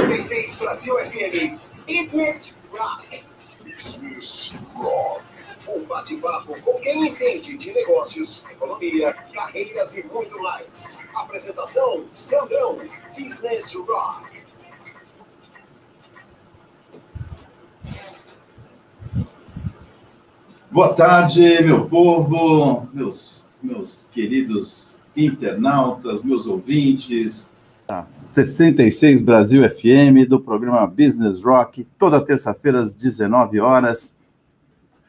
66 Brasil FM. Business Rock. Business Rock. Um bate-papo com quem entende de negócios, economia, carreiras e muito mais. Apresentação: Sandrão. Business Rock. Boa tarde, meu povo, meus, meus queridos internautas, meus ouvintes. Da 66 Brasil FM, do programa Business Rock, toda terça-feira às 19 horas.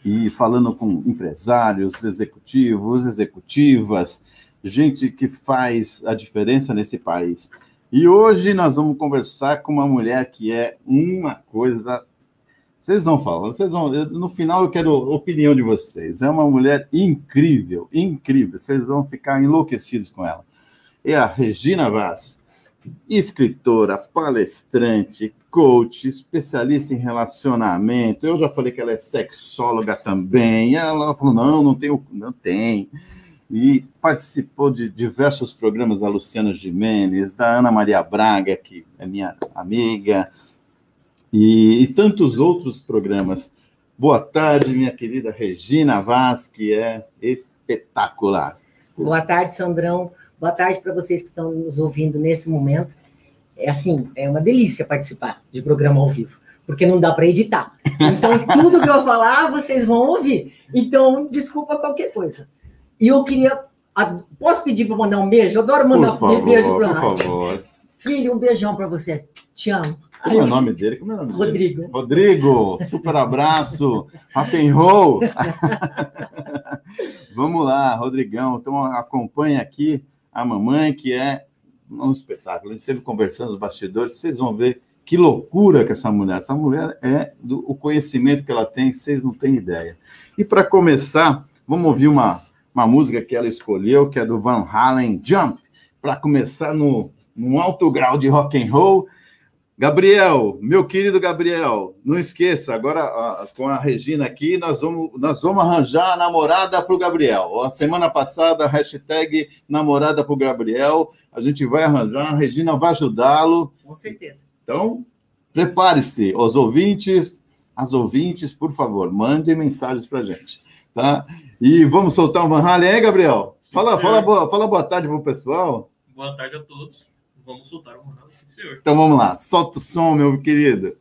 E falando com empresários, executivos, executivas, gente que faz a diferença nesse país. E hoje nós vamos conversar com uma mulher que é uma coisa vocês vão falar, vocês vão. No final eu quero a opinião de vocês. É uma mulher incrível, incrível. Vocês vão ficar enlouquecidos com ela. É a Regina Vaz, escritora, palestrante, coach, especialista em relacionamento. Eu já falei que ela é sexóloga também. Ela falou: não, não tem, não tem. E participou de diversos programas da Luciana Jimenez, da Ana Maria Braga, que é minha amiga e, e tantos outros programas. Boa tarde, minha querida Regina Vaz, que é espetacular. Boa tarde, Sandrão. Boa tarde para vocês que estão nos ouvindo nesse momento. É assim, é uma delícia participar de programa ao vivo, porque não dá para editar. Então, tudo que eu falar, vocês vão ouvir. Então, desculpa qualquer coisa. E eu queria. Posso pedir para mandar um beijo? Eu adoro mandar favor, beijo para Por favor. Filho, um beijão para você. Te amo. Como é o nome dele? Como é o nome Rodrigo. Dele? Rodrigo, super abraço, rock and roll. Vamos lá, Rodrigão. Então acompanha aqui a mamãe, que é um espetáculo. A gente esteve conversando nos bastidores, vocês vão ver que loucura que essa mulher. Essa mulher é do o conhecimento que ela tem, vocês não têm ideia. E para começar, vamos ouvir uma, uma música que ela escolheu, que é do Van Halen, Jump, para começar no, num alto grau de rock and roll. Gabriel, meu querido Gabriel, não esqueça, agora com a Regina aqui, nós vamos, nós vamos arranjar a namorada para o Gabriel. A semana passada, hashtag namorada para o Gabriel, a gente vai arranjar, a Regina vai ajudá-lo. Com certeza. Então, prepare-se, os ouvintes, as ouvintes, por favor, mandem mensagens para a gente, tá? E vamos soltar um Van Halen aí, Gabriel? Fala, fala, boa, fala boa tarde para o pessoal. Boa tarde a todos. Vamos soltar o Van Halen. Senhor. Então vamos lá, solta o som, meu querido.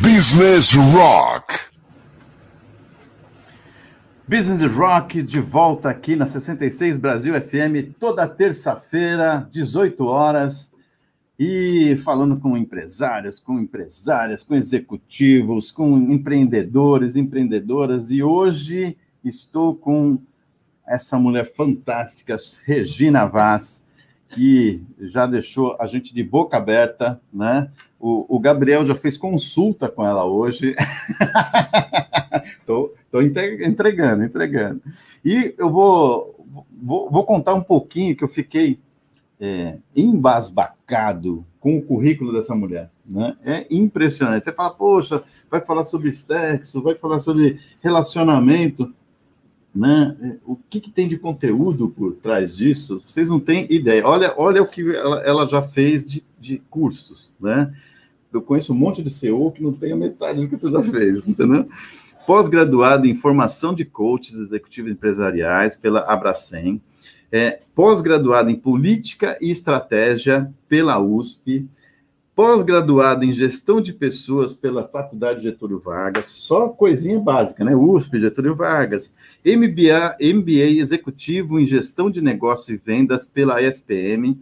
Business Rock. Business Rock de volta aqui na 66 Brasil FM, toda terça-feira, 18 horas, e falando com empresários, com empresárias, com executivos, com empreendedores, empreendedoras, e hoje estou com essa mulher fantástica, Regina Vaz, que já deixou a gente de boca aberta, né? O, o Gabriel já fez consulta com ela hoje. Estou entregando, entregando. E eu vou, vou, vou, contar um pouquinho que eu fiquei é, embasbacado com o currículo dessa mulher. Né? É impressionante. Você fala, poxa, vai falar sobre sexo, vai falar sobre relacionamento né? O que, que, tem de conteúdo por trás disso? Vocês não têm ideia. Olha, olha o que ela, ela já fez de, de, cursos, né? Eu conheço um monte de CEO que não tem a metade do que você já fez, entendeu? Pós-graduada em formação de coaches executivos empresariais pela Abracem, é, pós-graduada em política e estratégia pela USP, pós-graduada em gestão de pessoas pela Faculdade Getúlio Vargas, só coisinha básica, né? USP, Getúlio Vargas, MBA, MBA executivo em gestão de negócio e vendas pela ESPM,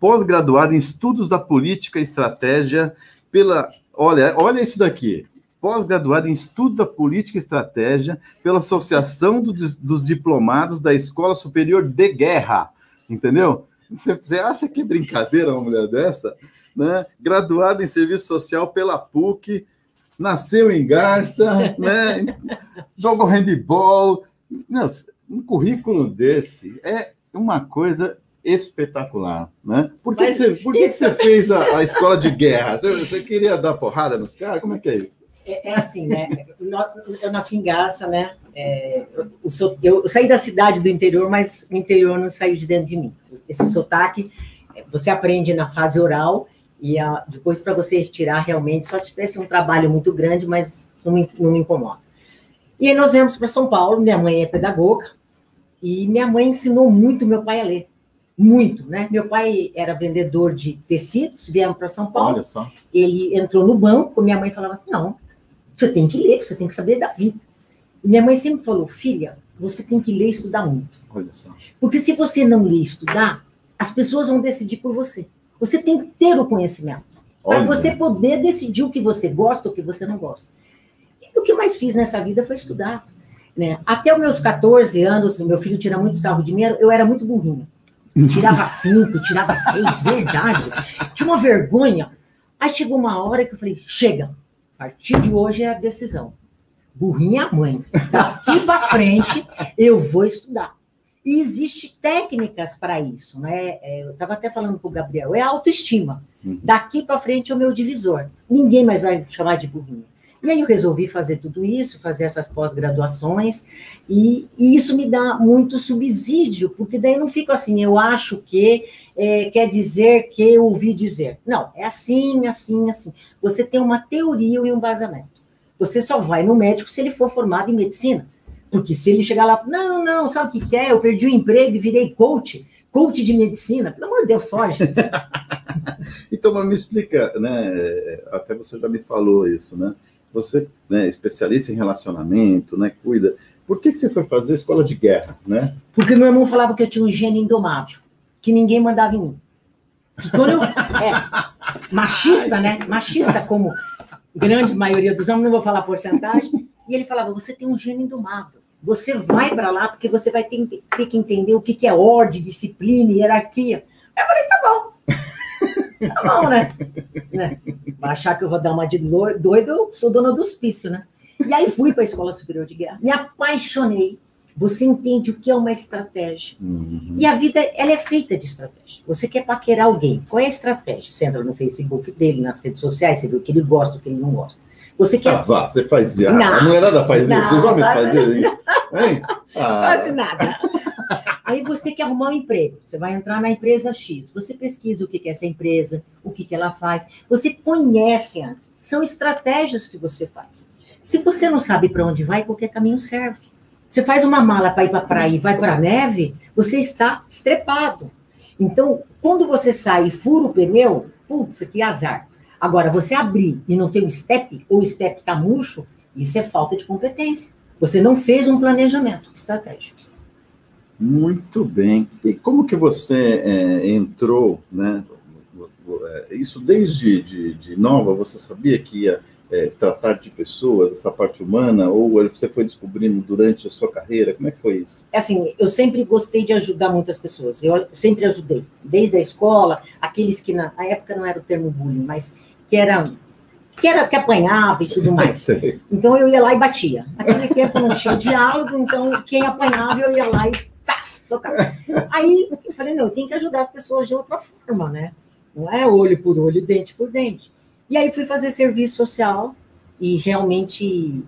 pós-graduada em estudos da política e estratégia pela, olha, olha isso daqui, pós-graduada em estudo da política e estratégia pela Associação do, dos Diplomados da Escola Superior de Guerra, entendeu? Você acha que é brincadeira uma mulher dessa? Né? graduada em serviço social pela PUC, nasceu em Garça, né? jogou handball. Não, um currículo desse é uma coisa espetacular, né? Por que, Mas, você, por que, que você fez a, a, escola de guerra? Você, você, queria dar porrada nos caras? Como é que é isso? É, é assim, né? Eu nasci em Garça, né? É, eu, eu, eu, saí da cidade do interior, mas o interior não saiu de dentro de mim. Esse sotaque você aprende na fase oral e a, depois para você retirar realmente, só se tivesse um trabalho muito grande, mas não me, não me incomoda. E aí nós viemos para São Paulo, minha mãe é pedagoga, e minha mãe ensinou muito meu pai a ler. Muito, né? Meu pai era vendedor de tecidos, viemos para São Paulo. Olha só. Ele entrou no banco, minha mãe falava assim: não, você tem que ler, você tem que saber da vida. E minha mãe sempre falou: filha, você tem que ler e estudar muito. Olha só. Porque se você não ler e estudar, as pessoas vão decidir por você. Você tem que ter o conhecimento. Para você poder decidir o que você gosta ou o que você não gosta. E o que eu mais fiz nessa vida foi estudar. Né? Até os meus 14 anos, meu filho tira muito sarro de mim, eu era muito burrinho. Tirava cinco, tirava seis, verdade. Tinha uma vergonha. Aí chegou uma hora que eu falei: chega, a partir de hoje é a decisão. Burrinha é a mãe. Daqui para frente eu vou estudar. E existe técnicas para isso, né? É, Eu estava até falando para o Gabriel, é a autoestima. Uhum. Daqui para frente é o meu divisor. Ninguém mais vai me chamar de burrinha. E aí eu resolvi fazer tudo isso, fazer essas pós-graduações, e, e isso me dá muito subsídio, porque daí eu não fico assim, eu acho que é, quer dizer que eu ouvi dizer. Não, é assim, assim, assim. Você tem uma teoria e um embasamento. Você só vai no médico se ele for formado em medicina. Porque se ele chegar lá, não, não, sabe o que, que é? Eu perdi o emprego e virei coach, coach de medicina. Pelo amor de Deus, foge. Então, mas me explica, né? Até você já me falou isso, né? Você, né, especialista em relacionamento, né? Cuida. Por que, que você foi fazer escola de guerra, né? Porque meu irmão falava que eu tinha um gênio indomável, que ninguém mandava em mim. Que quando eu. É, machista, né? Machista, como grande maioria dos homens, não vou falar porcentagem. E ele falava: você tem um gênio indomável. Você vai para lá porque você vai ter, ter que entender o que, que é ordem, disciplina, hierarquia. Aí eu falei: tá bom. Tá bom, né? né? Vai achar que eu vou dar uma de doido, eu sou dona do hospício, né? E aí fui para a Escola Superior de Guerra. Me apaixonei. Você entende o que é uma estratégia. Uhum. E a vida, ela é feita de estratégia. Você quer paquerar alguém. Qual é a estratégia? Você entra no Facebook dele, nas redes sociais, você vê o que ele gosta, o que ele não gosta. Você quer Ah, vá, você faz isso. Não. a mulherada faz isso. Os homens fazem isso. Hein? Ah, quase nada. Aí você quer arrumar um emprego. Você vai entrar na empresa X. Você pesquisa o que é essa empresa, o que, que ela faz. Você conhece antes. São estratégias que você faz. Se você não sabe para onde vai, qualquer caminho serve. Você faz uma mala para ir para a praia e vai para a neve, você está estrepado. Então, quando você sai e fura o pneu, putz, que azar. Agora, você abrir e não ter o step, ou o step está murcho, isso é falta de competência. Você não fez um planejamento estratégico. Muito bem. E como que você é, entrou, né? Isso desde de, de nova, você sabia que ia é, tratar de pessoas, essa parte humana, ou você foi descobrindo durante a sua carreira? Como é que foi isso? É Assim, eu sempre gostei de ajudar muitas pessoas. Eu sempre ajudei, desde a escola, aqueles que na, na época não era o termo bullying, mas que era que era que apanhava e tudo mais. Sei. Então eu ia lá e batia. Naquele tempo não tinha diálogo, então quem apanhava eu ia lá e tá, socava. Aí eu falei, não, eu tenho que ajudar as pessoas de outra forma, né? Não é olho por olho, dente por dente. E aí fui fazer serviço social e realmente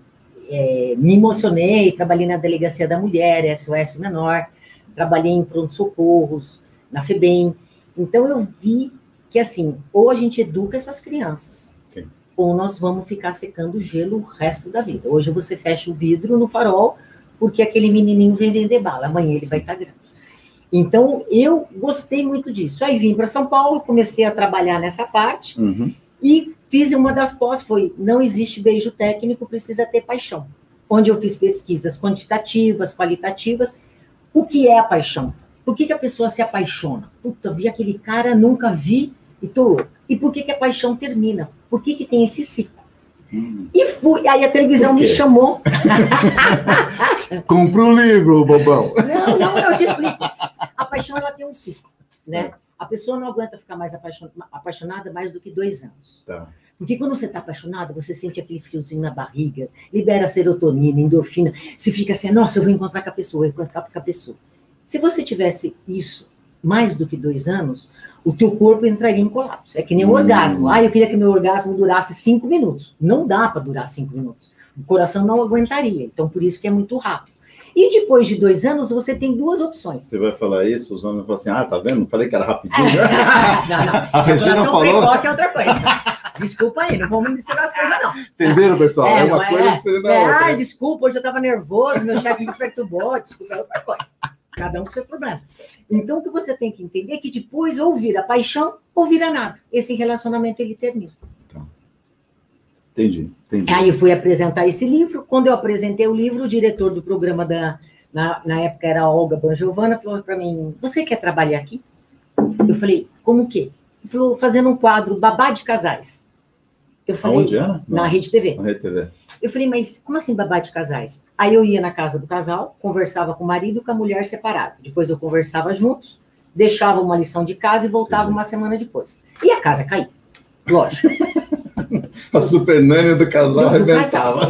é, me emocionei, trabalhei na Delegacia da Mulher, SOS Menor, trabalhei em pronto-socorros, na FEBEM. Então eu vi que assim, ou a gente educa essas crianças, Sim. ou nós vamos ficar secando gelo o resto da vida. Hoje você fecha o vidro no farol, porque aquele menininho vem vender bala, amanhã ele vai estar grande. Então, eu gostei muito disso. Aí vim para São Paulo, comecei a trabalhar nessa parte Uhum. e fiz uma das pós, foi não existe beijo técnico, precisa ter paixão. Onde eu fiz pesquisas quantitativas, qualitativas. O que é a paixão? Por que, que a pessoa se apaixona? Puta, vi aquele cara, nunca vi e louca. E por que, que a paixão termina? Por que, que tem esse ciclo? Hum. E fui, aí a televisão me chamou. Compra um livro, bobão. Não, não, eu te explico. A paixão ela tem um ciclo, né? A pessoa não aguenta ficar mais apaixon- apaixonada mais do que dois anos. Tá. Porque quando você está apaixonado, você sente aquele friozinho na barriga, libera serotonina, endorfina. Você fica assim, nossa, eu vou encontrar com a pessoa, eu vou encontrar com a pessoa. Se você tivesse isso mais do que dois anos, o teu corpo entraria em colapso. É que nem o Hum. orgasmo. Ah, eu queria que meu orgasmo durasse cinco minutos. Não dá para durar cinco minutos. O coração não aguentaria. Então, por isso que é muito rápido. E depois de dois anos, você tem duas opções. Você vai falar isso, os homens vão falar assim, ah, tá vendo? Falei que era rapidinho. né? não, não. A Regina falou. precoce é outra coisa. Desculpa aí, não vamos misturar as coisas, não. Entenderam, pessoal? É, não uma coisa diferente da é, outra. Ai, desculpa, hoje eu estava nervoso, meu chefe me perturbou, desculpa, é outra coisa. Cada um com seus problemas. Então, o que você tem que entender é que depois ou vira paixão ou vira nada. Esse relacionamento, ele termina. Entendi, entendi. Aí eu fui apresentar esse livro. Quando eu apresentei o livro, o diretor do programa da, na, na época era Olga Banjovana, falou para mim: Você quer trabalhar aqui? Eu falei: Como que? Ele falou: Fazendo um quadro babá de casais. Eu falei: Aonde era? Na Rede TV. Na Rede TV. Eu falei: Mas como assim babá de casais? Aí eu ia na casa do casal, conversava com o marido e com a mulher separado. Depois eu conversava juntos, deixava uma lição de casa e voltava Entendi. uma semana depois. E a casa caía. Lógico. A super nani do casal arrebentava.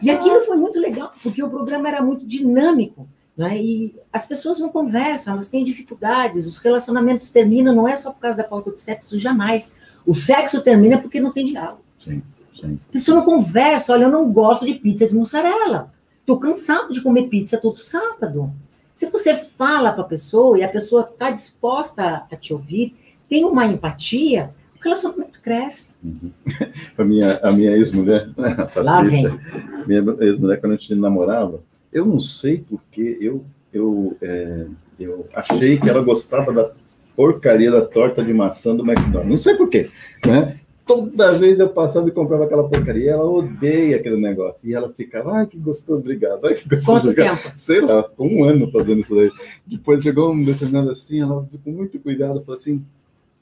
E aquilo foi muito legal, porque o programa era muito dinâmico, né? E as pessoas não conversam, elas têm dificuldades, os relacionamentos terminam, não é só por causa da falta de sexo, jamais. O sexo termina porque não tem diálogo. Sim, sim. A pessoa não conversa, olha, eu não gosto de pizza de mussarela. Tô cansado de comer pizza todo sábado. Se você fala para a pessoa e a pessoa está disposta a te ouvir, tem uma empatia, o relacionamento cresce. A minha, a minha ex-mulher, né, a Patrícia, minha ex-mulher, quando a gente namorava, eu não sei porque eu, eu, é, eu achei que ela gostava da porcaria da torta de maçã do McDonald's. Não sei porquê, né? Toda vez eu passava e comprava aquela porcaria, ela odeia aquele negócio. E ela ficava, ai, que gostoso, obrigado. Ai, que gostoso, Quanto obrigado. tempo? Sei lá, um ano fazendo isso daí. Depois chegou um determinado assim, ela ficou com muito cuidado, falou assim,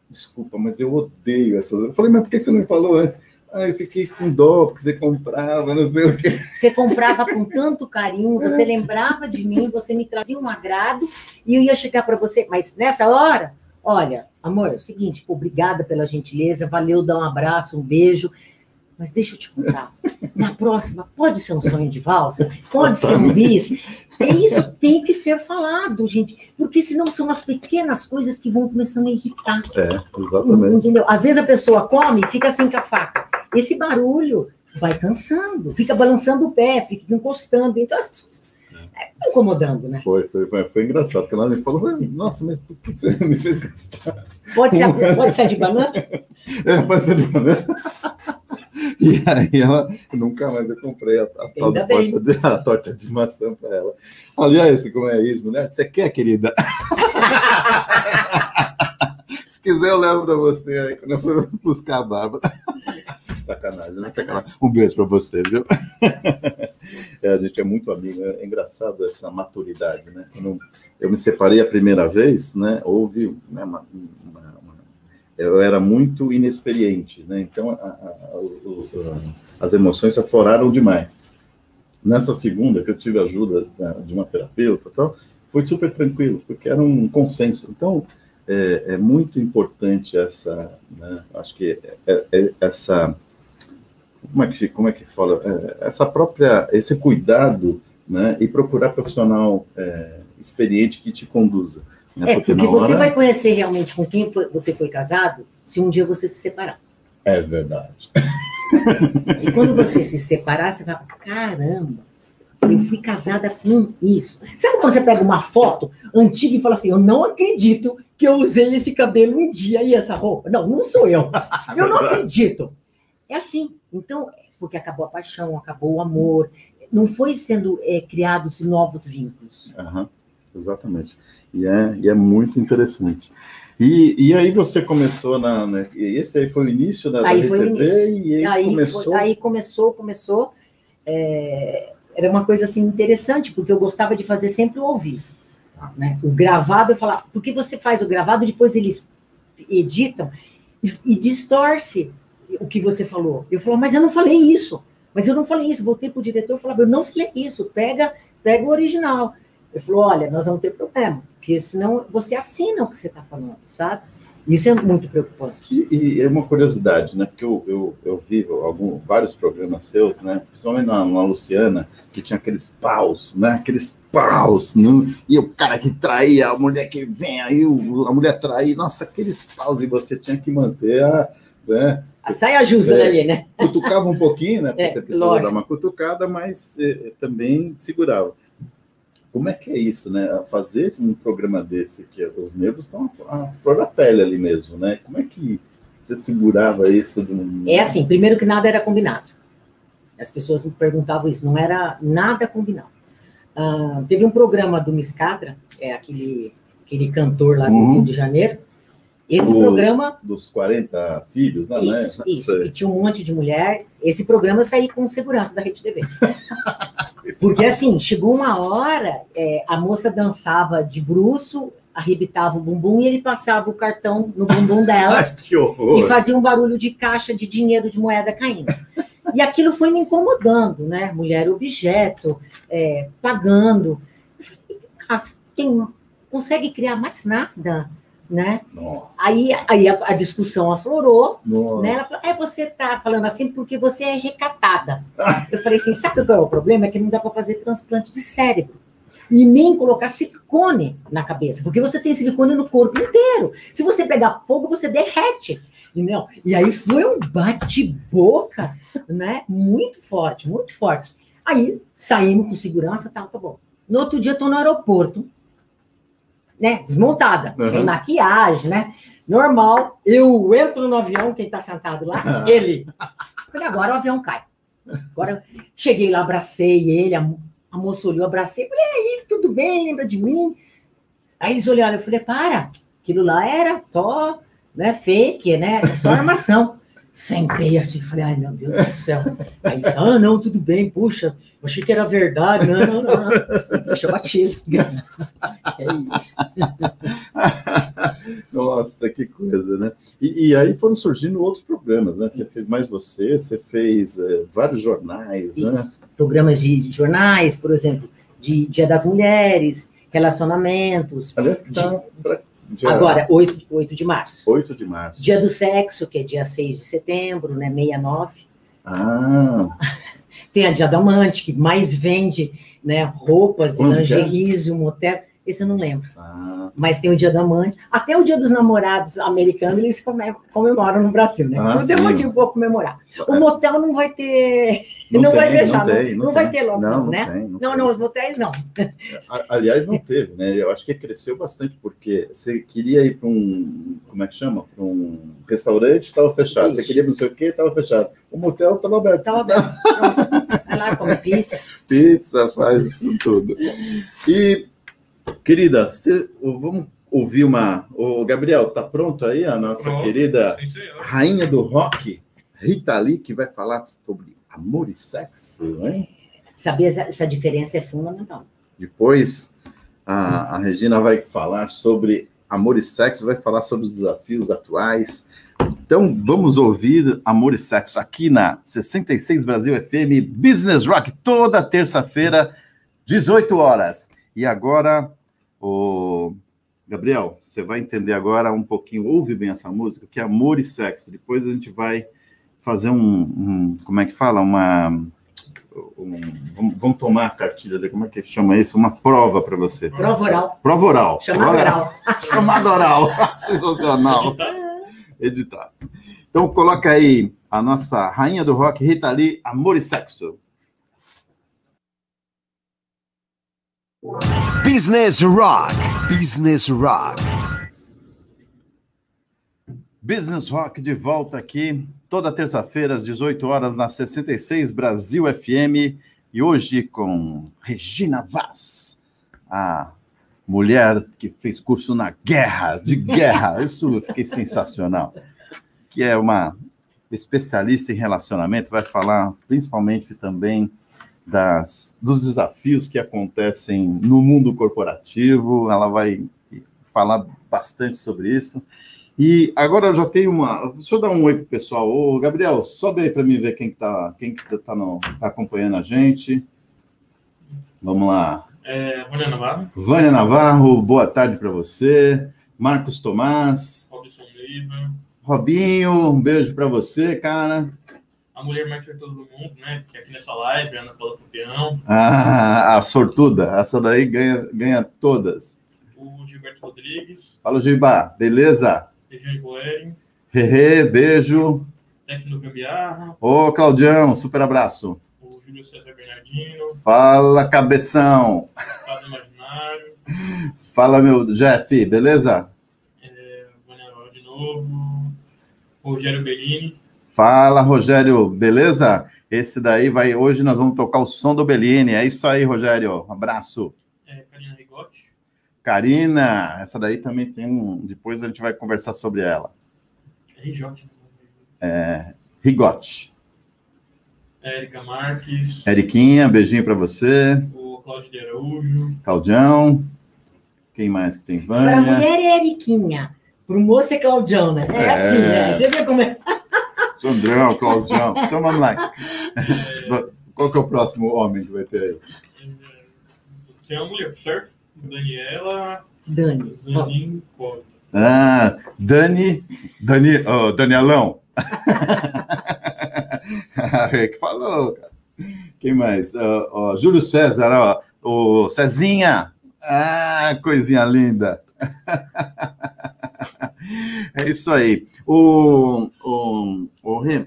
desculpa, mas eu odeio essas. Eu falei, mas por que você não me falou antes? Ah, eu fiquei com dó, porque você comprava, não sei o quê. Você comprava com tanto carinho, você lembrava de mim, você me trazia um agrado e eu ia chegar para você. Mas nessa hora, olha, amor, é o seguinte, pô, obrigada pela gentileza, valeu, dá um abraço, um beijo. Mas deixa eu te contar. Na próxima, pode ser um sonho de valsa? Pode ser um bis? É isso tem que ser falado, gente. Porque senão são as pequenas coisas que vão começando a irritar. É, exatamente. Entendeu? Às vezes a pessoa come e fica assim com a faca. Esse barulho vai cansando, fica balançando o pé, fica encostando. Então, essas coisas é, incomodando, né? Foi, foi, foi, foi engraçado, porque ela me falou, nossa, mas por que você me fez gastar? Pode ser, pode ser de banana? É, pode ser de banana. E aí ela, nunca mais eu comprei a, a, torta de, a torta de maçã para ela. Aliás, como é isso, mulher? Você quer, querida? Se quiser, eu levo para você aí quando eu for buscar a Bárbara. Sacanagem, né? Sacanagem. Um beijo para você, viu? É, a gente é muito amigo, é engraçado essa maturidade, né? Quando eu me separei a primeira vez, né? Houve né, uma, uma- uma- eu era muito inexperiente, né? Então a- a- o- a- as emoções se afloraram demais. Nessa segunda, que eu tive ajuda da- de uma terapeuta, tal, foi super tranquilo, porque era um consenso. Então é, é muito importante essa, né? Acho que é- é- essa como é que como é que fala É, essa própria esse cuidado, né? E procurar profissional é, experiente que te conduza. Né? É, porque na você hora- vai conhecer realmente com quem foi- você foi casado se um dia você se separar. É verdade. E quando você se separar, você vai caramba, eu fui casada com isso. Sabe quando você pega uma foto antiga e fala assim, eu não acredito que eu usei esse cabelo um dia e essa roupa? Não, não sou eu. Eu não acredito. É assim. Então, porque acabou a paixão, acabou o amor, não foi sendo é, criados novos vínculos. Aham, exatamente. E é, e é muito interessante. E, e aí você começou na, na- Esse aí foi o início da, da Aí foi o início. e aí, Aí, começou. foi- aí começou, começou. é, era uma coisa assim interessante, porque eu gostava de fazer sempre o ao vivo. Tá. Né? O gravado, eu falava, porque você faz o gravado, depois eles editam e, e distorce o que você falou. Eu falava, mas eu não falei isso. Mas eu não falei isso. Voltei para o diretor e falava, eu não falei isso. Pega, pega o original. Ele falou, olha, nós vamos ter problema, porque senão você assina o que você está falando, sabe? Isso é muito preocupante. E, e é uma curiosidade, né? Porque eu, eu, eu vi algum, vários programas seus, né? Principalmente na, na Luciana, que tinha aqueles paus, né? Aqueles paus, né? e o cara que traía, a mulher que vem aí, o- a mulher traía, nossa, aqueles paus, e você tinha que manter a. Né? A saia justa É. ali, né? Cutucava um pouquinho, né? Porque É, você precisava lógico. dar uma cutucada, mas eh, também segurava. como é que é isso, né? Fazer um programa desse, que os nervos estão à flor da pele ali mesmo, né? Como é que você segurava isso de um... É assim, primeiro que nada era combinado. As pessoas me perguntavam isso, não era nada combinado. Ah, teve um programa do Miscadra, é aquele, aquele cantor lá do Uhum. Rio de Janeiro. Esse O- programa, Dos 40 filhos, não, isso, né? isso, Sei. e tinha um monte de mulher. Esse programa eu saí com segurança da Rede TV. Porque assim, chegou uma hora, é, a moça dançava de bruço, arrebitava o bumbum e ele passava o cartão no bumbum dela que horror! e fazia um barulho de caixa de dinheiro de moeda caindo. E aquilo foi me incomodando, né? Mulher objeto, é, pagando. Eu falei, "Cássio, tem, consegue criar mais nada, né? Nossa, Aí, aí a, a discussão aflorou, nossa. né? Ela falou, é, você tá falando assim porque você é recatada. Eu falei assim, sabe qual é o problema? É que não dá para fazer transplante de cérebro. E nem colocar silicone na cabeça, porque você tem silicone no corpo inteiro. Se você pegar fogo, você derrete. Entendeu? E aí foi um bate-boca, né? Muito forte, muito forte. Aí saímos com segurança, tá, tá bom. No outro dia, eu tô no aeroporto, né? Desmontada, Uhum. sem maquiagem, né? Normal. Eu entro no avião, quem tá sentado lá? Ele. Falei, agora o avião cai. Agora cheguei lá, abracei ele, a, a moça olhou, abracei, falei, aí, tudo bem? Lembra de mim? Aí eles olharam, eu falei, para, aquilo lá era só, né, fake, né? Só armação. Sentei assim, falei, ai meu Deus do céu. Aí disse, ah, não, tudo bem, puxa, eu achei que era verdade. Não, não, não. Falei, Deixa batido. É isso. Nossa, que coisa, né? E, e aí foram surgindo outros programas, né? Você fez mais você, você fez eh, vários jornais, né? Isso. Programas de, de jornais, por exemplo, de Dia das Mulheres, relacionamentos. Aliás, que tá dia Agora, 8, 8 de março. 8 de março. Dia do Sexo, que é dia 6 de setembro, né? 69. Ah, Tem a Dia da Amante, que mais vende né, roupas e é? lingeries e um motel. Esse eu não lembro. ah, Mas tem o Dia da Amante. Até o Dia dos Namorados americanos, eles come- comemoram no Brasil, né? Ah, Então tem motivo para comemorar. O É. motel não vai ter. Não, vai tem, fechar, não, tem, não vai ter logo, não, não, né? tem, Não, tem. não, os motéis não. Aliás, não teve, né? Eu acho que cresceu bastante, porque você queria ir para um, como é que chama? Para um restaurante, estava fechado. Você queria não sei o quê, estava fechado. O motel estava aberto. Tava bem. Pronto. Vai lá, come pizza. Pizza, faz tudo. E, querida, você- vamos ouvir uma... O Gabriel, tá pronto aí a nossa Pronto. querida rainha do rock, Rita Lee, que vai falar sobre amor e sexo, hein? Saber essa, essa diferença é fundamental. Depois a, a Regina vai falar sobre amor e sexo, vai falar sobre os desafios atuais. Então vamos ouvir Amor e Sexo aqui na 66 Brasil FM Business Rock toda terça-feira, 18 horas. E agora o Gabriel, você vai entender agora um pouquinho, ouve bem essa música, que é Amor e Sexo. Depois a gente vai fazer um, um- como é que fala, uma um- vamos, tomar cartilhas aí, como é que chama isso? Uma prova para você. Prova oral. Prova oral. Chamada Olha, oral. Chamada oral. Sensacional. Editar. Então coloca aí a nossa rainha do rock, Rita Lee, Amor e Sexo. Business Rock. Business Rock. Business Rock de volta aqui, toda terça-feira, às 18 horas, na 66 Brasil FM. E hoje com Regina Vaz, a mulher que fez curso na guerra, de guerra. Isso eu fiquei sensacional. Que é uma especialista em relacionamento, vai falar principalmente também das, dos desafios que acontecem no mundo corporativo. Ela vai falar bastante sobre isso. E agora eu já tenho uma. Deixa eu dar um oi pro pessoal. Ô, Gabriel, sobe aí para mim ver quem que tá, quem que tá, no, tá acompanhando a gente. Vamos lá. É, Vânia Navarro, Vânia Navarro, boa tarde para você. Marcos Tomás, Robinho, um beijo para você, cara. A mulher mais sortuda do mundo, né? Que aqui nessa live, Ana Paula Campeão, Ah, a sortuda, essa daí ganha, ganha todas. o Gilberto Rodrigues, Fala, Giba, beleza? Regiane Boeri, Hehe, beijo. Tecno Gambiarra, Ô, Claudião, super abraço. o Júlio César Bernardino, Fala, cabeção. Estado Imaginário, Fala, meu Jeff, beleza? é, Val de novo, Rogério Bellini, Fala, Rogério, beleza? Esse daí vai. Hoje nós vamos tocar o som do Bellini. É isso aí, Rogério. Um abraço. é, Karina Rigotti, Karina, essa daí também tem um. Depois a gente vai conversar sobre ela. RJ, Rigote. Érica Marques, Eriquinha, beijinho pra você. o Cláudio de Araújo, Claudião. Quem mais que tem? Para Vânia. mulher é Eriquinha, para o moço é Claudião, né? É, É. assim, né? Você vê como é. Sandrão, Claudião. Então vamos lá. Qual que é o próximo homem que vai ter aí? tem uma mulher, certo? Daniela Dani. Zanin. Ah, Dani. Dani, oh, Danielão. É que falou, cara. Quem mais? Ó, ó, Júlio César, ó, o Cezinha. Ah, coisinha linda. É isso aí. O, o, o Rê,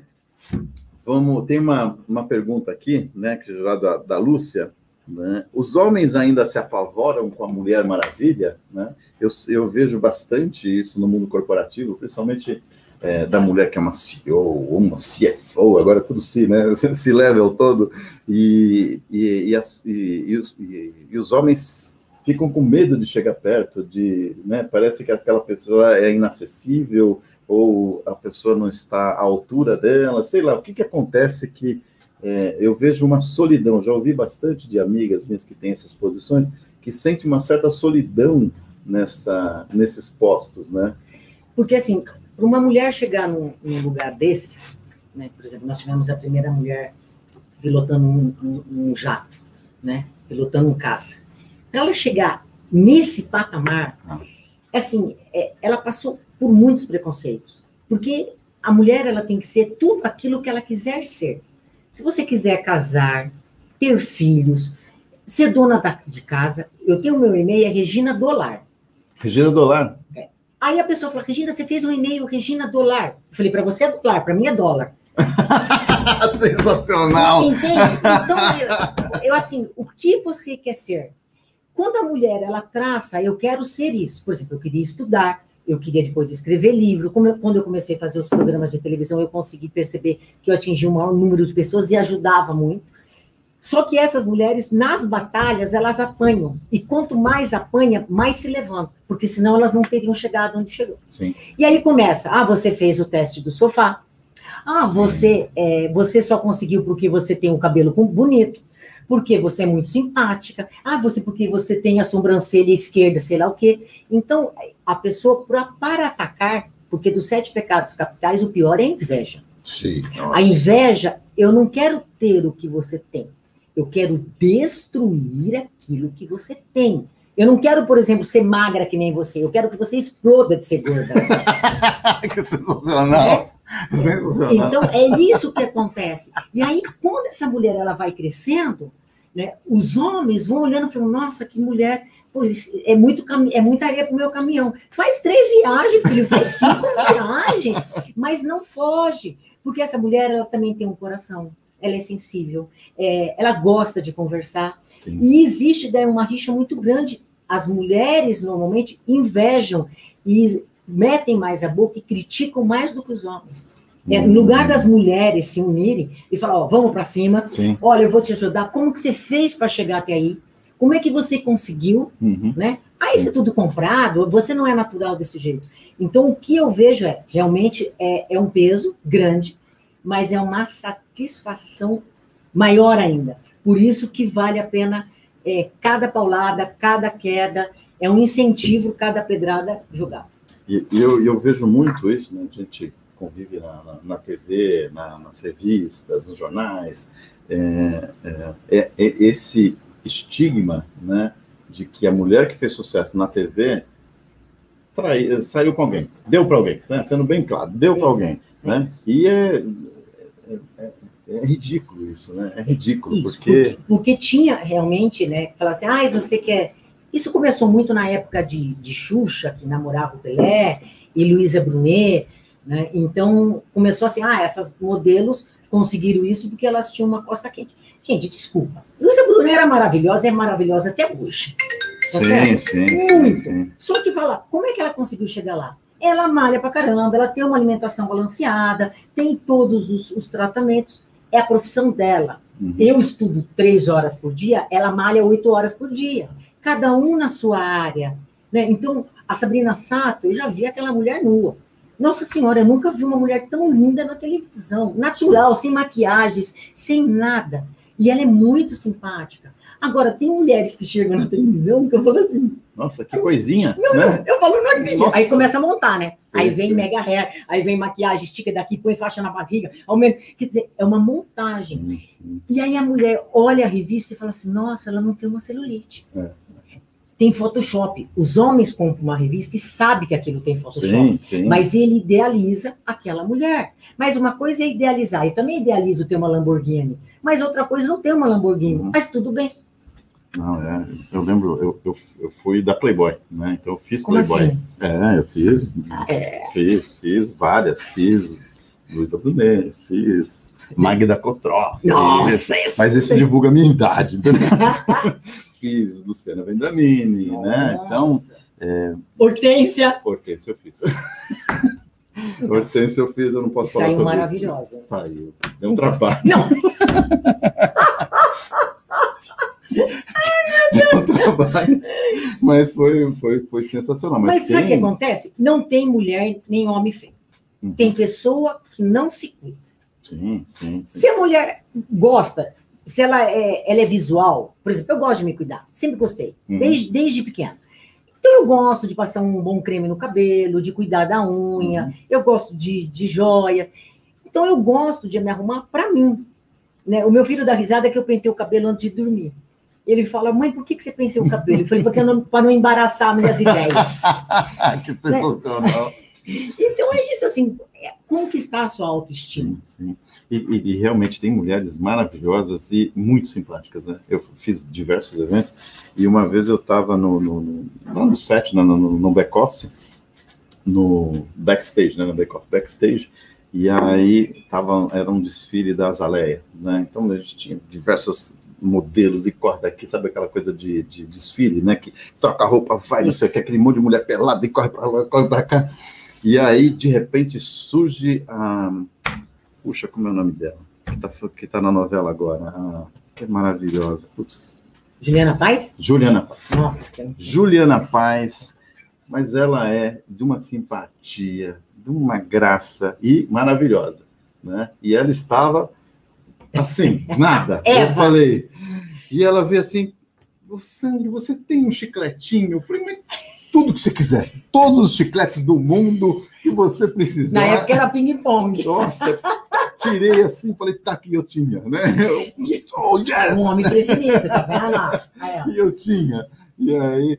vamos, tem uma, uma pergunta aqui, né, que já da, da Lúcia. Né? Os homens ainda se apavoram com a Mulher Maravilha, né? Eu, eu vejo bastante isso no mundo corporativo, principalmente é, da mulher que é uma CEO uma CFO, agora tudo C, né? Esse level todo. E, e, e, as- e- e os, e- e os homens ficam com medo de chegar perto, de, né? Parece que aquela pessoa é inacessível ou a pessoa não está à altura dela, sei lá. O que, que acontece que é, eu vejo uma solidão? Já ouvi bastante de amigas minhas que têm essas posições que sentem uma certa solidão nessa, nesses postos, né? Porque, assim, para uma mulher chegar num, num lugar desse, né? Por exemplo, nós tivemos a primeira mulher pilotando um, um- um jato, né? Pilotando um caça. Para ela chegar nesse patamar, Ah. assim, é, ela passou por muitos preconceitos. Porque a mulher, ela tem que ser tudo aquilo que ela quiser ser. Se você quiser casar, ter filhos, ser dona da- de casa, eu tenho meu e-mail, é Regina Dolar. Regina Dolar. Aí a pessoa fala, Regina, você fez um e-mail, Regina Dolar. Eu falei, para você é dólar, para mim é dólar. Sensacional! Entende? Então, eu, eu, assim, o que você quer ser? Quando a mulher, ela traça, eu quero ser isso. Por exemplo, eu queria estudar, eu queria depois escrever livro. Quando eu comecei a fazer os programas de televisão, eu consegui perceber que eu atingi um maior número de pessoas e ajudava muito. Só que essas mulheres, nas batalhas, elas apanham. E quanto mais apanha, mais se levanta. Porque senão elas não teriam chegado onde chegou. Sim. E aí começa, ah, você fez o teste do sofá. Ah, Sim. você, é, você só conseguiu porque você tem um cabelo bonito, porque você é muito simpática. Ah, você porque você tem a sobrancelha esquerda, sei lá o quê. Então, a pessoa, pra, para atacar, porque dos sete pecados capitais, o pior é a inveja. Sim. A inveja, eu não quero ter o que você tem. Eu quero destruir aquilo que você tem. Eu não quero, por exemplo, ser magra que nem você. Eu quero que você exploda de ser gorda. que sensacional! Sensacional. Então, é isso que acontece. E aí, quando essa mulher ela vai crescendo, né, os homens vão olhando e falam, nossa, que mulher, pô, isso é, muito é muita areia para o meu caminhão. Faz três viagens, filho, faz cinco viagens, mas não foge. Porque essa mulher, ela também tem um coração. Ela é sensível, é, ela gosta de conversar. Sim. E existe daí uma rixa muito grande. As mulheres, normalmente, invejam e metem mais a boca e criticam mais do que os homens. É, no lugar das mulheres se unirem e falar, ó, vamos para cima, Sim. olha, eu vou te ajudar, como que você fez para chegar até aí? Como é que você conseguiu, Uhum. né? Ah, isso é tudo comprado, você não é natural desse jeito. Então, o que eu vejo é, realmente, é, é um peso grande, mas é uma satisfação maior ainda. Por isso que vale a pena é, cada paulada, cada queda, é um incentivo cada pedrada jogada. E, e eu, eu vejo muito isso, né? A gente convive na, na, na TV, na- nas revistas, nos jornais. É, é, é- é esse estigma, né? De que a mulher que fez sucesso na TV trai- saiu com alguém, deu para alguém, né? sendo bem claro, deu para alguém, né? E é, é, é- é ridículo isso, né? É ridículo, Isso, porque porque, porque tinha realmente, né, falar assim, ai, você quer... Isso começou muito na época de, de Xuxa, que namorava o Pelé, e Luísa Brunet, né, então começou assim, ah, essas modelos conseguiram isso porque elas tinham uma costa quente. Gente, desculpa. Luísa Brunet era maravilhosa, é maravilhosa até hoje. Tá Sim, certo? sim, sim, Muito. sim. Só que fala, como é que ela conseguiu chegar lá? Ela malha pra caramba, ela tem uma alimentação balanceada, tem todos os, os tratamentos, é a profissão dela. Uhum. Eu estudo três horas por dia, ela malha oito horas por dia. Cada um na sua área. Né? Então, a Sabrina Sato, eu já vi aquela mulher nua. Nossa Senhora, eu nunca vi uma mulher tão linda na televisão. Natural, sem maquiagens, sem nada. E ela é muito simpática. Agora, tem mulheres que chegam na televisão que eu falo assim, Nossa, que coisinha, né? eu falo, não acredito. Nossa. Aí começa a montar, né? Sim, aí vem sim. mega hair, aí vem maquiagem, estica daqui, põe faixa na barriga, aumenta. Quer dizer, é uma montagem. Sim. E aí a mulher olha a revista e fala assim: nossa, ela não tem uma celulite. É. Tem Photoshop. Os homens compram uma revista e sabem que aquilo tem Photoshop. Sim, sim. Mas ele idealiza aquela mulher. Mas uma coisa é idealizar. Eu também idealizo ter uma Lamborghini. Mas outra coisa é não ter uma Lamborghini. Uhum. Mas tudo bem. Não, é, eu lembro, eu, eu, eu fui da Playboy, né? Então eu fiz Como Playboy. assim? É, eu fiz, É. fiz, fiz várias, fiz Luísa Brunet, fiz Magda Cotró, fiz- Nossa, mas isso divulga a minha idade, entendeu? fiz Luciana Vendramini, né? Então, Hortência. Hortência eu fiz. Hortência eu fiz, eu não posso falar Saiu sobre maravilhosa. isso. Saiu. Deu um trabalho. Não, Deu um trabalho. Mas foi, foi, foi sensacional. Mas, mas sabe o que acontece? Não tem mulher nem homem feio. Uhum. Tem pessoa que não se cuida. Sim, sim, sim. Se a mulher gosta, se ela é, ela é visual, por exemplo, eu gosto de me cuidar, sempre gostei, Uhum. desde, desde pequena. Então eu gosto de passar um bom creme no cabelo, de cuidar da unha, Uhum. eu gosto de, de joias. Então eu gosto de me arrumar para mim. Né? O meu filho dá risada que eu pentei o cabelo antes de dormir. Ele fala, mãe, por que, que você penteou o cabelo? Eu falei, porque eu não, para não embaraçar minhas ideias. que sensacional. Então é isso, assim, conquistar a sua autoestima. Sim, sim. E, e- realmente tem mulheres maravilhosas e muito simpáticas, né? Eu fiz diversos eventos e uma vez eu estava no, no, no, lá no set, no, no, no back-office, no backstage, né? No back-office, backstage, e aí tava, era um desfile da Azaleia, né? Então a gente tinha diversos modelos e corda aqui, sabe aquela coisa de, de desfile, né? Que troca roupa, vai, não sei o Isso. que, aquele monte de mulher pelada e corre para lá, corre para cá. E aí, de repente, surge a. Puxa, como é o nome dela? Que tá, que tá na novela agora. A, que é maravilhosa. Putz. Juliana Paz? Juliana Paz. Nossa, que- Juliana Paz, mas ela é de uma simpatia, de uma graça e maravilhosa. Né? E ela estava assim, nada. Eu falei. E ela veio assim: "Ô, Sandro, você tem um chicletinho? Eu falei, mas tudo que você quiser. Todos os chicletes do mundo que você precisar. Na época era ping-pong. Nossa, tirei assim, falei, tá aqui eu tinha, né? Eu, oh, yes! Um homem preferido, tá vendo lá? E eu tinha. E aí,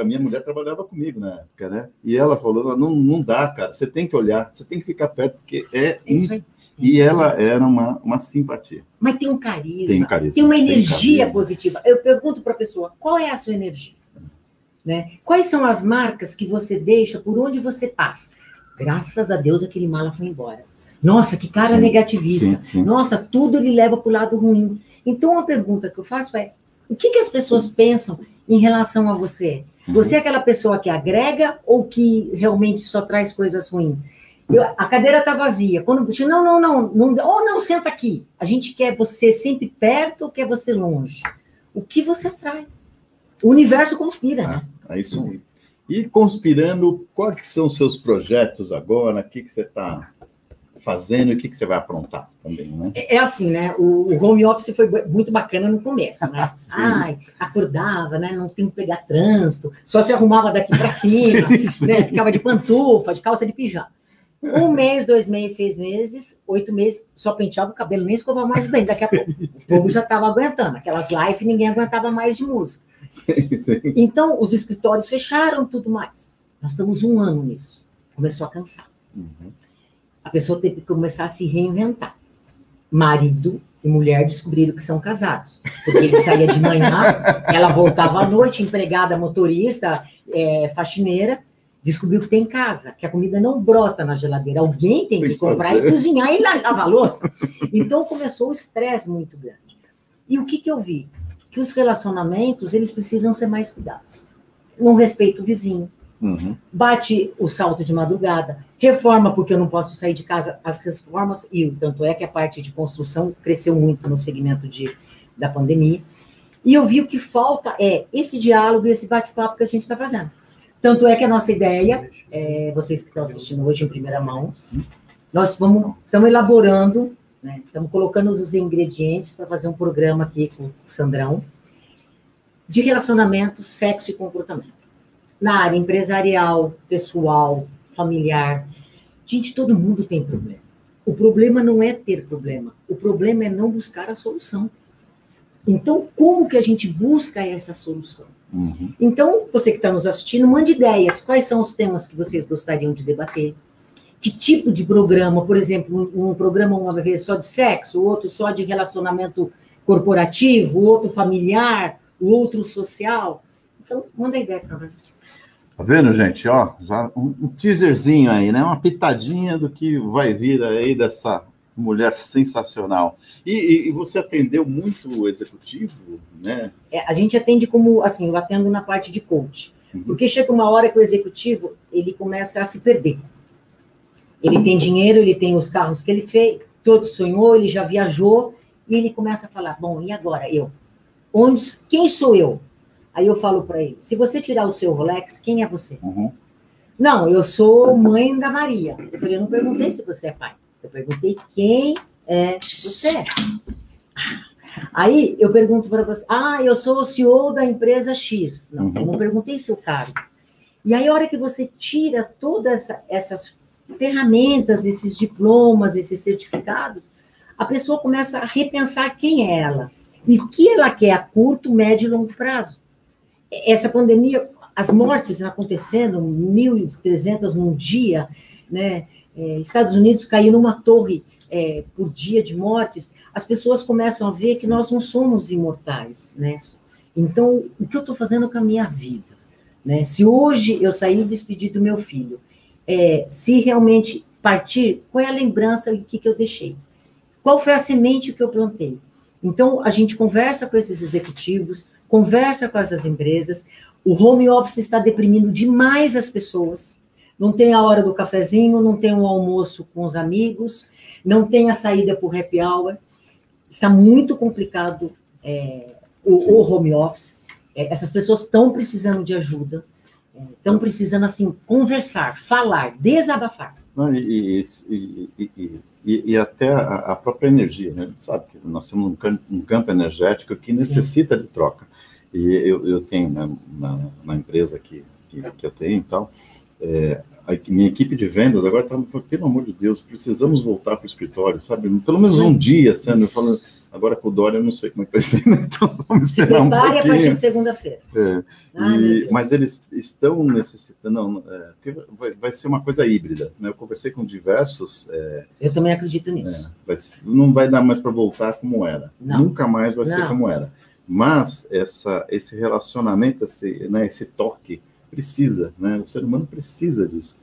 a minha mulher trabalhava comigo na época, né? E ela falou: não, não dá, cara, você tem que olhar, você tem que ficar perto, porque é. É isso aí. E ela era uma, uma simpatia. Mas tem um carisma, Tem tem, carisma. uma energia carisma. positiva. Eu pergunto para a pessoa, qual é a sua energia? Né? Quais são as marcas que você deixa por onde você passa? Graças a Deus aquele mala foi embora. Nossa, que cara Sim, negativista. Sim, sim. Nossa, tudo ele leva para o lado ruim. Então, a pergunta que eu faço é: o que, que as pessoas pensam em relação a você? Você é aquela pessoa que agrega ou que realmente só traz coisas ruins? Eu- a cadeira está vazia. Quando você, não, não, não, não, ou não, senta aqui. A gente quer você sempre perto ou quer você longe? O que você atrai? O universo conspira, né? É isso aí. E conspirando, quais são os seus projetos agora? O que, que você está fazendo e o que, que você vai aprontar também, né? É é assim, né? O, o home office foi muito bacana no começo, né? Ai, acordava, né? Não tem que pegar trânsito, só se arrumava daqui para cima, Sim, sim. né? Ficava de pantufa, de calça de pijama. Um mês, dois meses, seis meses, oito meses, só penteava o cabelo, nem escovava mais o dente. Daqui a pouco, o povo já estava aguentando. Aquelas lives, ninguém aguentava mais de música. Sim, sim. Então, os escritórios fecharam tudo mais. Nós estamos um ano nisso. Começou a cansar. Uhum. A pessoa teve que começar a se reinventar. Marido e mulher descobriram que são casados. Porque ele saía de manhã, ela voltava à noite, empregada, motorista, é, faxineira, descobriu que tem casa, que a comida não brota na geladeira. Alguém tem Tem que comprar fazer. e cozinhar e la- lavar a louça. Então começou o estresse muito grande. E o que, que eu vi? Que os relacionamentos, eles precisam ser mais cuidados. Não respeita o vizinho, Uhum. bate o salto de madrugada, reforma porque eu não posso sair de casa, as reformas, e tanto é que a parte de construção cresceu muito no segmento de, da pandemia. E eu vi o que falta é esse diálogo e esse bate-papo que a gente está fazendo. Tanto é que a nossa ideia, é, vocês que estão assistindo hoje em primeira mão, nós vamos, estamos elaborando, né, estamos colocando os ingredientes para fazer um programa aqui com o Sandrão de relacionamento, sexo e comportamento. Na área empresarial, pessoal, familiar. Gente, todo mundo tem problema. O problema não é ter problema, o problema é não buscar a solução. Então, como que a gente busca essa solução? Uhum. Então, você que está nos assistindo, mande ideias. Quais são os temas que vocês gostariam de debater? Que tipo de programa? Por exemplo, um, um programa uma vez só de sexo, o outro só de relacionamento corporativo, o outro familiar, o outro social. Então, manda ideia para nós. Tá vendo, gente? Ó, já um, um teaserzinho aí, né? Uma pitadinha do que vai vir aí dessa mulher sensacional. E, e- e você atendeu muito o executivo, né? É, a gente atende como, assim, eu atendo na parte de coach. Uhum. Porque chega uma hora que o executivo, ele começa a se perder. Ele tem dinheiro, ele tem os carros que ele fez, todo sonhou, ele já viajou, e ele começa a falar, bom, e agora eu? Onde, quem sou eu? Aí eu falo para ele, se você tirar o seu Rolex, quem é você? Uhum. Não, eu sou mãe da Maria. Eu falei, eu não perguntei se você é pai. Eu perguntei quem é você. Aí eu pergunto para você, ah, eu sou o CEO da empresa X. Não, eu não perguntei seu cargo. E aí, a hora que você tira todas essa- essas ferramentas, esses diplomas, esses certificados, a pessoa começa a repensar quem é ela e o que ela quer a curto, médio e longo prazo. Essa pandemia, as mortes acontecendo, 1.300 num dia, né? É, Estados Unidos caiu numa torre é, por dia de mortes, as pessoas começam a ver que nós não somos imortais, né? Então, o que eu estou fazendo com a minha vida? Né? Se hoje eu sair e despedir do meu filho, é, se realmente partir, qual é a lembrança e o que, que eu deixei? Qual foi a semente que eu plantei? Então, a gente conversa com esses executivos, conversa com essas empresas. O home office está deprimindo demais as pessoas. Não tem a hora do cafezinho, não tem o almoço com os amigos, não tem a saída para o happy hour. Está muito complicado é, o, o home office. É, essas pessoas estão precisando de ajuda, estão precisando, assim, conversar, falar, desabafar. Não, e, e, e, e, até a, própria energia, né? Sabe que nós temos um campo, um campo energético que necessita de troca. E eu, eu tenho né, na, na empresa que, que, que eu tenho e tal, é, a minha equipe de vendas agora está falando, pelo amor de Deus, precisamos voltar para o escritório, sabe? Pelo menos um dia, sendo, falo, agora com o Dória eu não sei como é que vai ser, né? então vamos Se esperar um prepare a partir pouquinho. de segunda-feira. É. Ah, E- mas eles estão necessitando, não, é, porque vai, vai ser uma coisa híbrida. Né? Eu conversei com diversos, é, Eu também acredito nisso. vai ser- não vai dar mais para voltar como era. Não. Nunca mais vai ser Não. como era. Mas essa, esse relacionamento, esse, né, esse toque, precisa, né? O ser humano precisa disso.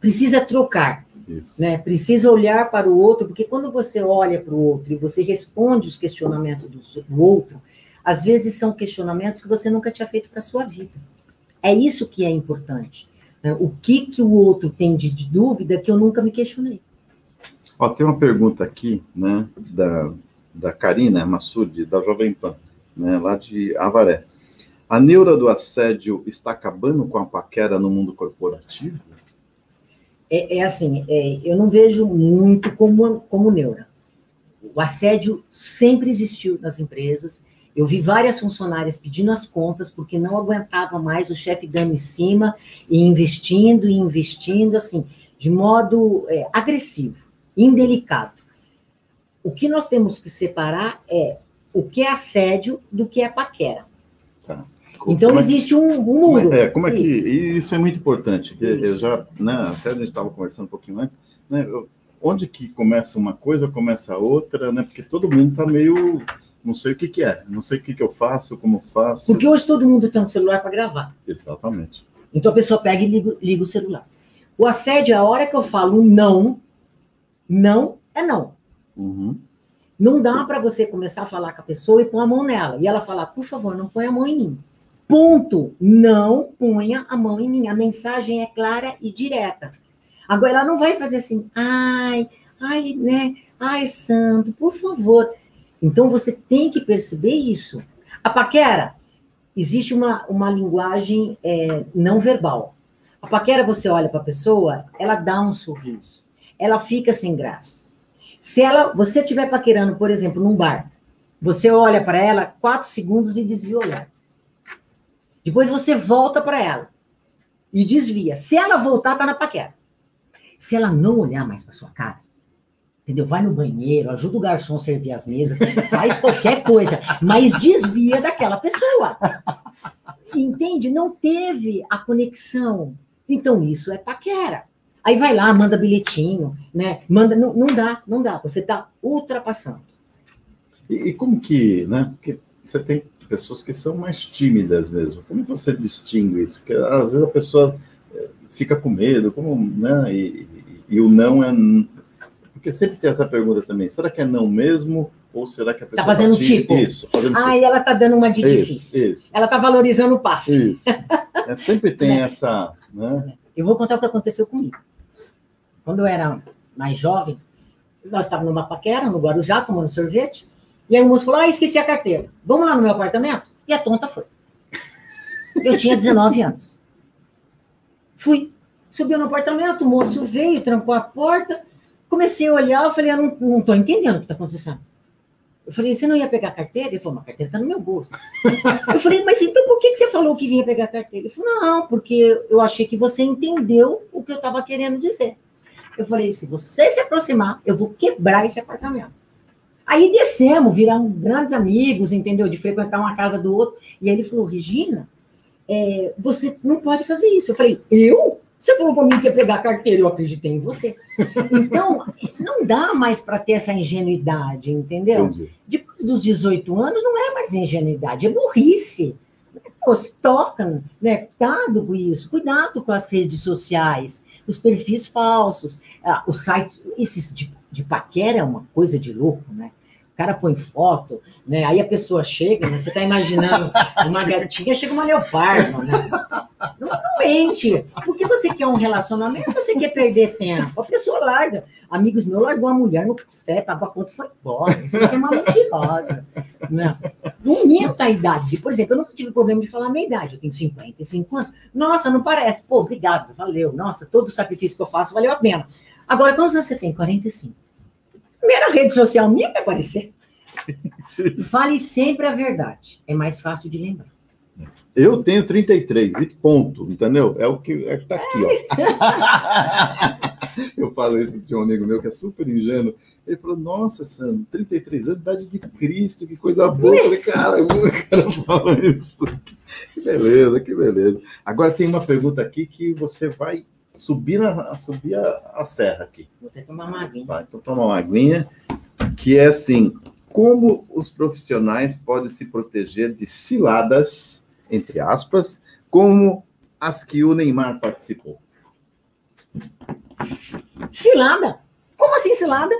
Precisa trocar. Isso. né? Precisa olhar para o outro, porque quando você olha para o outro e você responde os questionamentos do, outro, às vezes são questionamentos que você nunca tinha feito para a sua vida. É isso que é importante. né? O que, que o outro tem de, de dúvida que eu nunca me questionei. Ó, tem uma pergunta aqui, né, da, da Karina Massoud, da Jovem Pan, né, lá de Avaré. A neura do assédio está acabando com a paquera no mundo corporativo? É, é assim, é, eu não vejo muito como, como neura. O assédio sempre existiu nas empresas. Eu vi várias funcionárias pedindo as contas porque não aguentava mais o chefe dando em cima e investindo e investindo, assim, de modo é, agressivo, indelicado. O que nós temos que separar é o que é assédio do que é paquera. Então, Como é- existe um, um Como muro. é, é, como é que Isso. isso é muito importante. que Eu já, né, até a gente estava conversando um pouquinho antes, né, onde que começa uma coisa, começa a outra, né? Porque todo mundo está meio, não sei o que que é, não sei o que que eu faço, como faço. Porque hoje todo mundo tem um celular para gravar. Exatamente. Então a pessoa pega e liga, liga o celular. O assédio, é a hora que eu falo não, não é não. Uhum. Não dá para você começar a falar com a pessoa e pôr a mão nela. E ela falar, por favor, não põe a mão em mim. Ponto. Não ponha a mão em mim. A mensagem é clara e direta. Agora, ela não vai fazer assim, ai, ai, né? Ai, santo, por favor. Então, você tem que perceber isso. A paquera, existe uma, uma linguagem é, não verbal. A paquera, você olha para a pessoa, ela dá um sorriso. Ela fica sem graça. Se ela, você estiver paquerando, por exemplo, num bar, você olha para ela quatro segundos e desvia o olhar. Depois você volta para ela e desvia. Se ela voltar, tá na paquera. Se ela não olhar mais para sua cara, entendeu? Vai no banheiro, ajuda o garçom a servir as mesas, faz qualquer coisa, mas desvia daquela pessoa. Entende? Não teve a conexão. Então isso é paquera. Aí vai lá, manda bilhetinho, né? Manda, não, não dá, não dá. Você está ultrapassando. E, e como que, né? Porque você tem pessoas que são mais tímidas mesmo. Como você distingue isso? Porque às vezes a pessoa eh, fica com medo, como, né? E, e, e o não é. Porque sempre tem essa pergunta também: será que é não mesmo? Ou será que a pessoa Tá fazendo tímida? tipo. Isso, fazendo Ah, e ela tá dando uma de tipo. difícil. Isso, isso, Ela tá valorizando o passe. isso. É, sempre tem essa, né? Eu vou contar o que aconteceu comigo. Quando eu era mais jovem, nós estávamos numa paquera, no Guarujá, tomando sorvete, e aí o moço falou, ah, esqueci a carteira. Vamos lá no meu apartamento? E a tonta foi. Eu tinha 19 anos. Fui. Subiu no apartamento, o moço veio, trancou a porta, comecei a olhar, eu falei, eu não, não entendendo o que está acontecendo. Eu falei, você não ia pegar a carteira? Ele falou, mas a carteira está no meu bolso. eu falei, mas então por que você falou que vinha pegar a carteira? Ele falou, não, porque eu achei que você entendeu o que eu estava querendo dizer. Eu falei, se você se aproximar, eu vou quebrar esse apartamento. Aí descemos, viramos grandes amigos, entendeu? De frequentar uma casa do outro. E aí ele falou, Regina, é, você não pode fazer isso. Eu falei, eu? Você falou para mim que ia pegar a carteira, eu acreditei em você. Então, não dá mais para ter essa ingenuidade, entendeu? Entendi. Depois dos 18 anos, não é mais ingenuidade, é burrice. Pô, se toca, né? Cuidado com isso, cuidado com as redes sociais, os perfis falsos, ah, os sites, esses de, de paquera é uma coisa de louco, né? O cara põe foto, né? Aí a pessoa chega, né? Você tá imaginando uma gatinha, chega uma leopardo, né? Não, não mente. Porque você quer um relacionamento, você quer perder tempo. A pessoa larga. Amigos meus largou a mulher no café, pagou a conta e foi embora. Você é uma mentirosa. Né? Não minta a idade. Por exemplo, eu nunca tive problema de falar a minha idade. Eu tenho 55 anos. Nossa, não parece. Pô, obrigado, valeu. Nossa, todo o sacrifício que eu faço valeu a pena. Agora, quantos anos você tem? 45. Primeira rede social minha vai aparecer. Fale sempre a verdade. É mais fácil de lembrar. Eu tenho 33 e ponto, entendeu? É o que é que tá aqui, ó. Eu falo isso de um amigo meu que é super ingênuo. Ele falou: Nossa, Sandro, 33 anos, idade de Cristo, que coisa boa. Eu falei: Cara, o cara fala isso. Que beleza, que beleza. Agora tem uma pergunta aqui que você vai subir, na, subir a, a serra aqui. Vou até tomar uma aguinha. Vai, então toma uma aguinha, que é assim: como os profissionais podem se proteger de ciladas, entre aspas, como as que o Neymar participou? Cilada? Como assim cilada?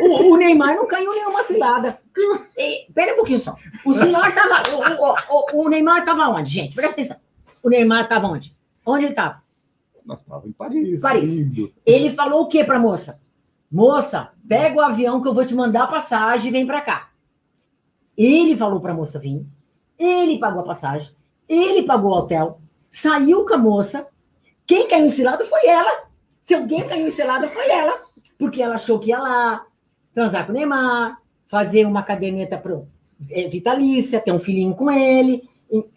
O, o Neymar não caiu nenhuma cilada. E, pera um pouquinho só. O Neymar. O, o- o- Neymar tava onde, gente? Presta atenção. O Neymar tava onde? Onde ele tava? Nós estávamos em Paris. Paris. lindo. Ele falou o que pra moça? Moça, pega o avião que eu vou te mandar a passagem e vem pra cá. Ele falou pra moça vir. Ele pagou a passagem. Ele pagou o hotel. Saiu com a moça. Quem caiu em cilada foi ela. Se alguém caiu em cilada foi ela. Porque ela achou que ia lá transar com o Neymar, fazer uma caderneta pro, é, vitalícia, ter um filhinho com ele.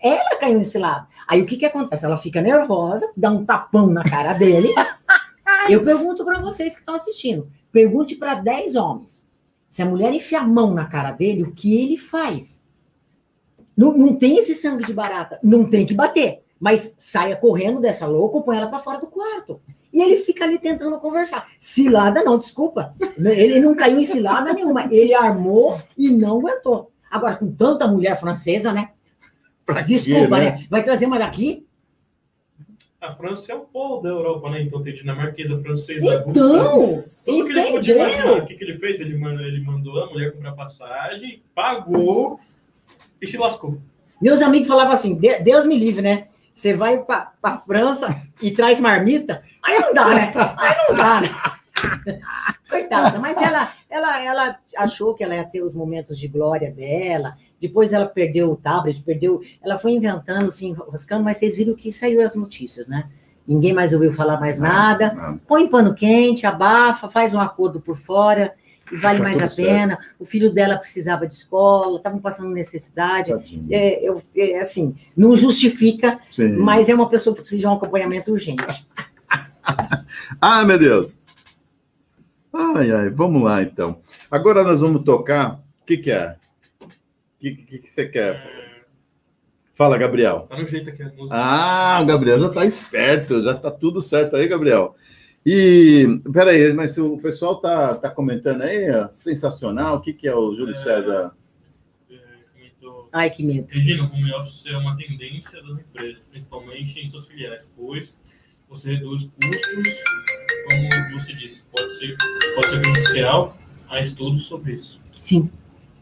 Ela caiu em cilada. Aí o que, que acontece? Ela fica nervosa, dá um tapão na cara dele. Eu pergunto para vocês que estão assistindo. Pergunte para 10 homens. Se a mulher enfia a mão na cara dele, o que ele faz? Não, não tem esse sangue de barata. Não tem que bater. Mas saia correndo dessa louca ou põe ela para fora do quarto. E ele fica ali tentando conversar. Cilada não, desculpa. Ele não caiu em cilada nenhuma. Ele armou e não aguentou. Agora, com tanta mulher francesa, né? Pra quê, Desculpa, né? né? Vai trazer uma daqui? A França é o polo da Europa, né? Então tem dinamarquesa, francesa, russa. Então, Tudo que ele podia imaginar. O que, que ele fez? Ele mandou, ele mandou a mulher comprar passagem, pagou e se lascou. meus amigos falavam assim: "De- Deus me livre, né? Você vai pra, pra França e traz marmita, aí não dá, né? Aí não dá, né? Coitada, mas ela, ela, ela achou que ela ia ter os momentos de glória dela, depois ela perdeu o tablet, perdeu. Ela foi inventando, se enroscando, mas vocês viram que saiu as notícias, né? Ninguém mais ouviu falar mais nada. Não, põe pano quente, abafa, faz um acordo por fora e vale Tá mais a pena. O filho dela precisava de escola, estavam passando necessidade. É, eu, é, assim, não justifica, Sim. mas é uma pessoa que precisa de um acompanhamento urgente. Ah, meu Deus. Ai, ai, vamos lá então. Agora nós vamos tocar. O que, que é? O que, que, que você quer? É, Fala, Gabriel. tá no jeito aqui a música. Ah, o Gabriel já está esperto, já está tudo certo aí, Gabriel. E peraí, mas o pessoal tá, tá comentando aí, ó, sensacional. O que, que é o Júlio É. César? É, comentou- Ai, que medo. Regina, o home office é uma tendência das empresas, principalmente em suas filiais, pois você reduz custos, como você disse, pode ser, pode ser prejudicial. Há estudos sobre isso. Sim,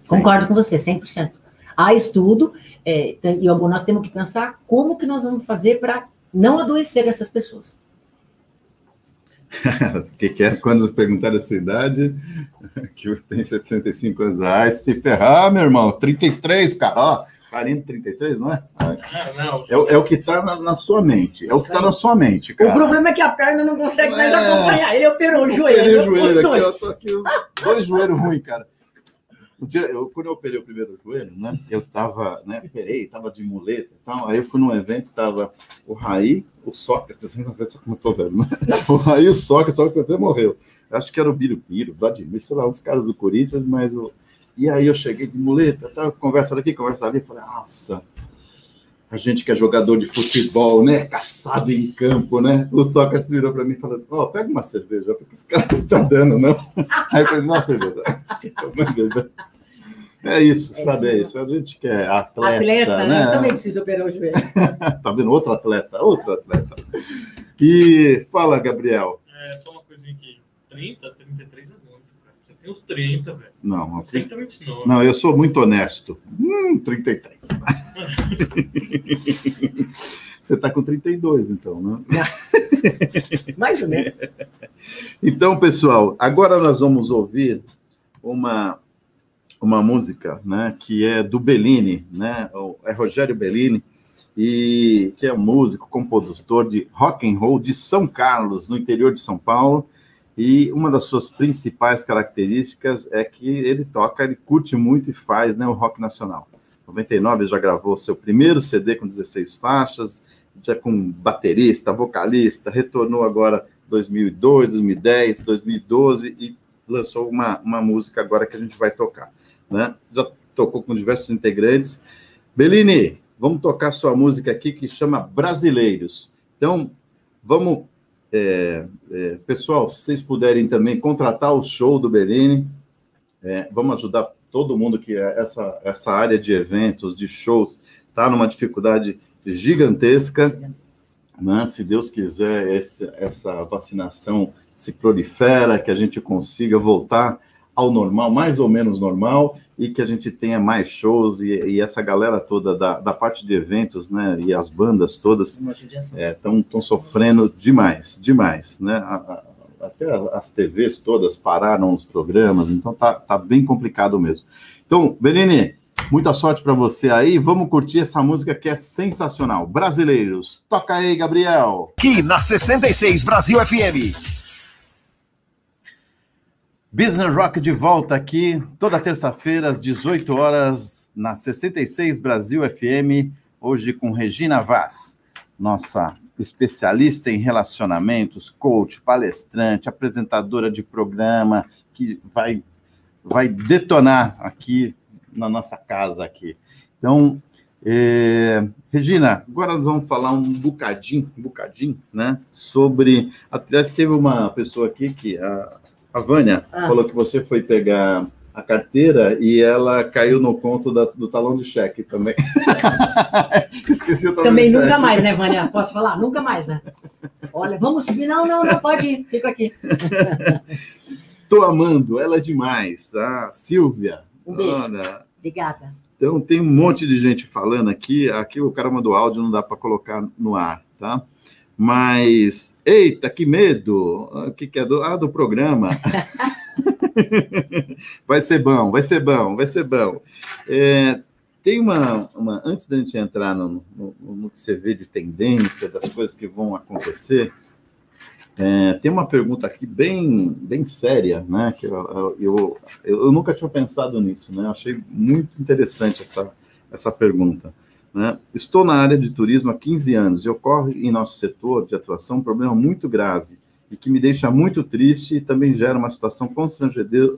concordo com você, 100%. Há estudo, é, e nós temos que pensar como que nós vamos fazer para não adoecer essas pessoas. O que, que é? Quando perguntaram a sua idade, que tem 65 anos. Ai, se ferrar, meu irmão, 33, cara, ó, 40, 33, não é? Não, É, o- é o que está na, na sua mente, é o que está na sua mente, O cara. problema é que a perna não consegue mais É. acompanhar. Ele operou o Eu joelho. o joelho aqui, dois. só que os dois joelhos ruins, cara. Um dia, eu, quando eu operei o primeiro joelho, né? Eu tava, né? Operei, tava de muleta e tal. Aí eu fui num evento, tava o Raí, o Sócrates, não sei como eu tô vendo, né? O Raí, o Sócrates, o Sócrates até morreu. Eu acho que era o Birubiru, o Vladimir, sei lá, uns caras do Corinthians, mas o. E aí eu cheguei de muleta, tá, conversa daqui, conversa ali, falei, nossa, a gente que é jogador de futebol, né? Caçado em campo, né? O Sócrates virou para mim e falou: Ó, pega uma cerveja, porque esse cara não tá dando, não. Aí eu falei: Nossa, cerveja. É isso, É sabe? isso É isso. A gente que é atleta, Atleta, né? né? Eu também preciso operar o joelho. Tá vendo? Outro atleta, outro atleta. E fala, Gabriel. É só uma coisinha aqui. 30, 33 é muito, cara. Você tem uns 30, velho. Não, 30, 29. não, eu sou muito honesto. Hum, 33. Você tá com 32, então, né? Mais ou menos. Então, pessoal, agora nós vamos ouvir uma, uma música, né, que é do Bellini, né? É Rogério Bellini e que é músico, compositor de rock and roll de São Carlos, no interior de São Paulo. E uma das suas principais características é que ele toca, ele curte muito e faz, né, o rock nacional. Em 99 ele já gravou seu primeiro CD com 16 faixas, já com baterista, vocalista, retornou agora 2002, 2010, 2012 e lançou uma, uma música agora que a gente vai tocar, né? Já tocou com diversos integrantes. Bellini, vamos tocar sua música aqui que chama Brasileiros. Então, vamos, é, é, pessoal, se vocês puderem também contratar o show do Bellini, é, vamos ajudar todo mundo que é essa, essa área de eventos, de shows, está numa dificuldade gigantesca né? Se Deus quiser, esse, essa vacinação se prolifera, que a gente consiga voltar ao normal, mais ou menos normal, e que a gente tenha mais shows e, e essa galera toda da, da parte de eventos, né? E as bandas todas estão sofrendo demais, demais, né? A- a- até as TVs todas pararam os programas, então tá, tá bem complicado mesmo. Então, Beline, muita sorte para você aí. Vamos curtir essa música que é sensacional. Brasileiros, toca aí, Gabriel. Aqui na 66 Brasil FM. Business Rock de volta aqui, toda terça-feira, às 18 horas, na 66 Brasil FM, hoje com Regina Vaz, nossa especialista em relacionamentos, coach, palestrante, apresentadora de programa, que vai, vai detonar aqui na nossa casa aqui. Então, é, Regina, agora nós vamos falar um bocadinho, um bocadinho, né, sobre... Aliás, teve uma pessoa aqui que... A, a Vânia Ah. falou que você foi pegar a carteira e ela caiu no conto da- do talão de cheque também. Esqueci o talão Também nunca cheque. mais, né, Vânia? Posso falar? Nunca mais, né? Olha, vamos subir. Não, não, não, pode ir. Fica aqui. Tô amando, ela é demais. Ah, Silvia. Um beijo. Obrigada. Então, tem um monte de gente falando aqui. Aqui o cara mandou áudio, não dá para colocar no ar, tá? Mas, eita, que medo! Ah, O que, que é do, ah, do programa? vai ser bom, vai ser bom, vai ser bom. É, tem uma, uma. Antes da gente entrar no, no, no que você vê de tendência, das coisas que vão acontecer, é, tem uma pergunta aqui bem, bem séria, né? Que eu, eu, eu, eu nunca tinha pensado nisso, né? Eu achei muito interessante essa, essa pergunta. Né? Estou na área de turismo há 15 anos e ocorre em nosso setor de atuação um problema muito grave e que me deixa muito triste e também gera uma situação constrangedor-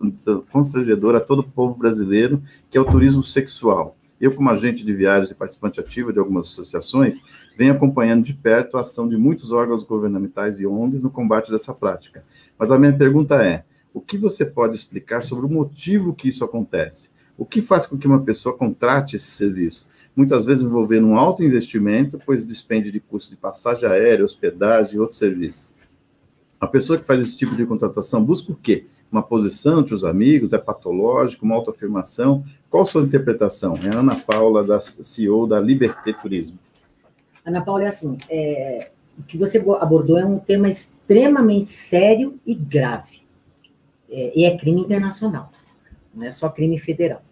constrangedora a todo o povo brasileiro, que é o turismo sexual. Eu, como agente de viagens e participante ativo de algumas associações, venho acompanhando de perto a ação de muitos órgãos governamentais e ONGs no combate dessa prática. Mas a minha pergunta é: o que você pode explicar sobre o motivo que isso acontece? O que faz com que uma pessoa contrate esse serviço? Muitas vezes envolvendo um alto investimento, pois despende de custos de passagem aérea, hospedagem e outros serviços. A pessoa que faz esse tipo de contratação busca o quê? Uma posição entre os amigos? É patológico? Uma autoafirmação? Qual a sua interpretação? É a Ana Paula, da CEO da Liberté Turismo. Ana Paula, é assim, é, o que você abordou é um tema extremamente sério e grave. É, e é crime internacional, não é só crime federal.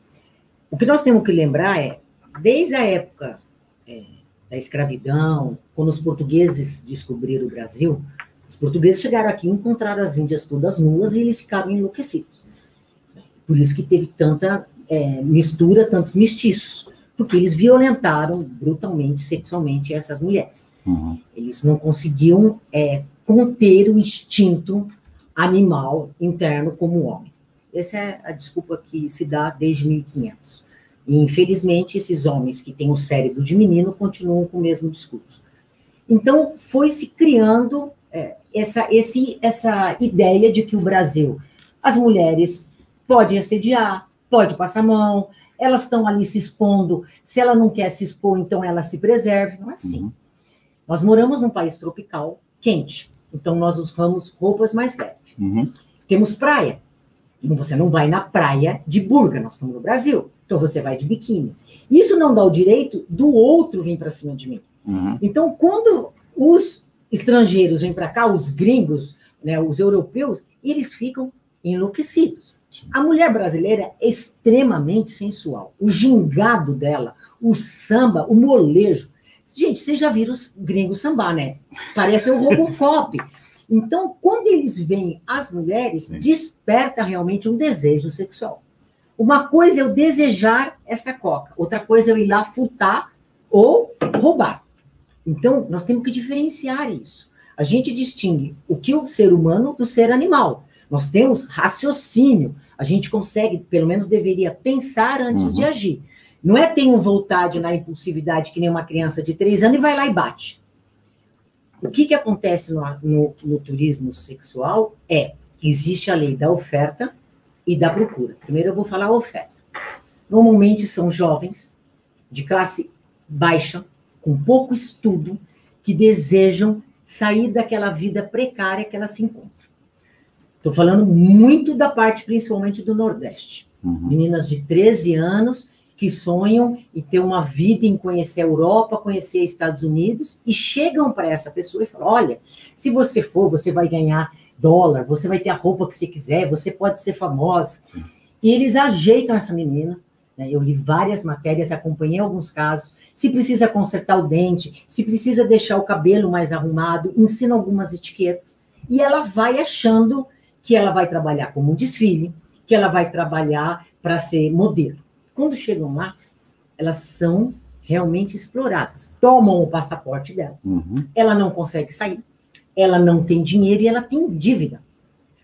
O que nós temos que lembrar é, desde a época é, da escravidão, quando os portugueses descobriram o Brasil, os portugueses chegaram aqui e encontraram as índias todas nuas e eles ficaram enlouquecidos. Por isso que teve tanta é, mistura, tantos mestiços, porque eles violentaram brutalmente, sexualmente essas mulheres. Uhum. Eles não conseguiam é, conter o instinto animal interno como o homem. Essa é a desculpa que se dá desde 1500. E, infelizmente, esses homens que têm o cérebro de menino continuam com o mesmo discurso. Então, foi se criando é, essa, esse, essa ideia de que o Brasil, as mulheres podem assediar, pode passar mão, elas estão ali se expondo, se ela não quer se expor, então ela se preserve. Não é assim. Uhum. Nós moramos num país tropical, quente, então nós usamos roupas mais leves. Uhum. Temos praia. Você não vai na praia de burga, nós estamos no Brasil. Então você vai de biquíni. Isso não dá o direito do outro vir para cima de mim. Uhum. Então, quando os estrangeiros vêm para cá, os gringos, né, os europeus, eles ficam enlouquecidos. A mulher brasileira é extremamente sensual. O gingado dela, o samba, o molejo. Gente, vocês já viram os gringos sambar, né? Parece um Robocop. Então, quando eles veem as mulheres, Sim. desperta realmente um desejo sexual. Uma coisa é eu desejar essa coca, outra coisa é eu ir lá furtar ou roubar. Então, nós temos que diferenciar isso. A gente distingue o que é o ser humano do ser animal. Nós temos raciocínio. A gente consegue, pelo menos deveria, pensar antes Uhum. de agir. Não é tenho vontade na impulsividade que nem uma criança de três anos e vai lá e bate. O que, que acontece no, no- no turismo sexual é, existe a lei da oferta e da procura. Primeiro eu vou falar a oferta. Normalmente são jovens de classe baixa, com pouco estudo, que desejam sair daquela vida precária que elas se encontram. Estou falando muito da parte, principalmente do Nordeste. Uhum. Meninas de 13 anos que sonham em ter uma vida em conhecer a Europa, conhecer Estados Unidos, e chegam para essa pessoa e falam: olha, se você for, você vai ganhar dólar, você vai ter a roupa que você quiser, você pode ser famosa. E eles ajeitam essa menina. né? Eu li várias matérias, acompanhei alguns casos. Se precisa consertar o dente, se precisa deixar o cabelo mais arrumado, ensina algumas etiquetas. E ela vai achando que ela vai trabalhar como um desfile, que ela vai trabalhar para ser modelo. Quando chegam lá, elas são realmente exploradas. Tomam o passaporte dela. Uhum. Ela não consegue sair. Ela não tem dinheiro e ela tem dívida.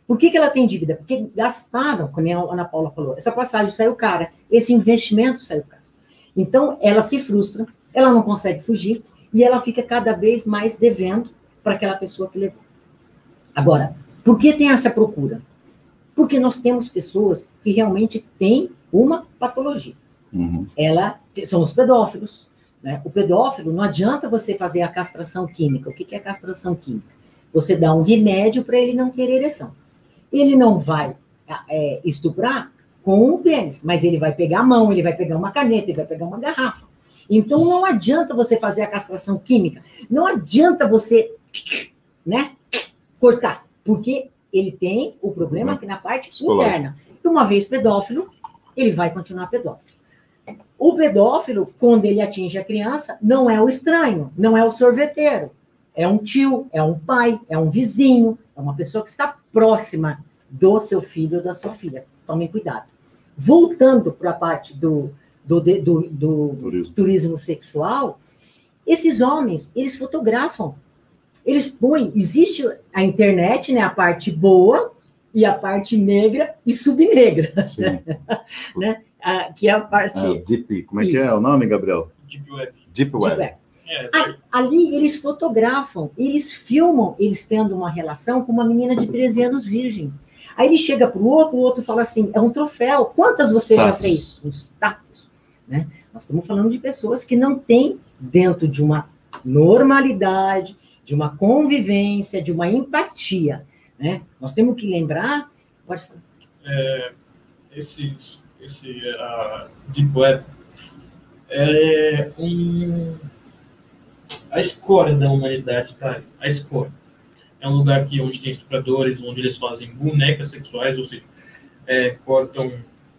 Por que, que ela tem dívida? Porque gastaram, como a Ana Paula falou, essa passagem saiu cara, esse investimento saiu caro. Então, ela se frustra, ela não consegue fugir e ela fica cada vez mais devendo para aquela pessoa que levou. Agora, por que tem essa procura? Porque nós temos pessoas que realmente têm uma patologia. Uhum. Ela são os pedófilos. Né? O pedófilo não adianta você fazer a castração química. O que é castração química? Você dá um remédio para ele não ter ereção. Ele não vai é, estuprar com o pênis, mas ele vai pegar a mão, ele vai pegar uma caneta, ele vai pegar uma garrafa. Então não adianta você fazer a castração química, não adianta você, né, cortar, porque ele tem o problema aqui na parte interna. E uma vez pedófilo, ele vai continuar pedófilo. O pedófilo, quando ele atinge a criança, não é o estranho, não é o sorveteiro. É um tio, é um pai, é um vizinho, é uma pessoa que está próxima do seu filho ou da sua filha. Tomem cuidado. Voltando para a parte do, do, do, do Turismo. turismo sexual, esses homens, eles fotografam. Eles põem, existe a internet, né, a parte boa e a parte negra e subnegra, Sim. ah, que é a parte Ah, Deep, como é que é Isso. o nome, Gabriel? Deep Web. Deep de Web. web. É, Ali eles fotografam, eles filmam eles tendo uma relação com uma menina de 13 anos virgem. Aí ele chega para o outro, o outro fala assim: é um troféu. Quantas você já fez? Um status. Né? Nós estamos falando de pessoas que não têm, dentro de uma normalidade, de uma convivência, de uma empatia. Né? Nós temos que lembrar. Pode falar. é, esses, esse a Deep Web é um, a escória da humanidade, tá? A escória. É um lugar que, onde tem estupradores, onde eles fazem bonecas sexuais, ou seja, é, cortam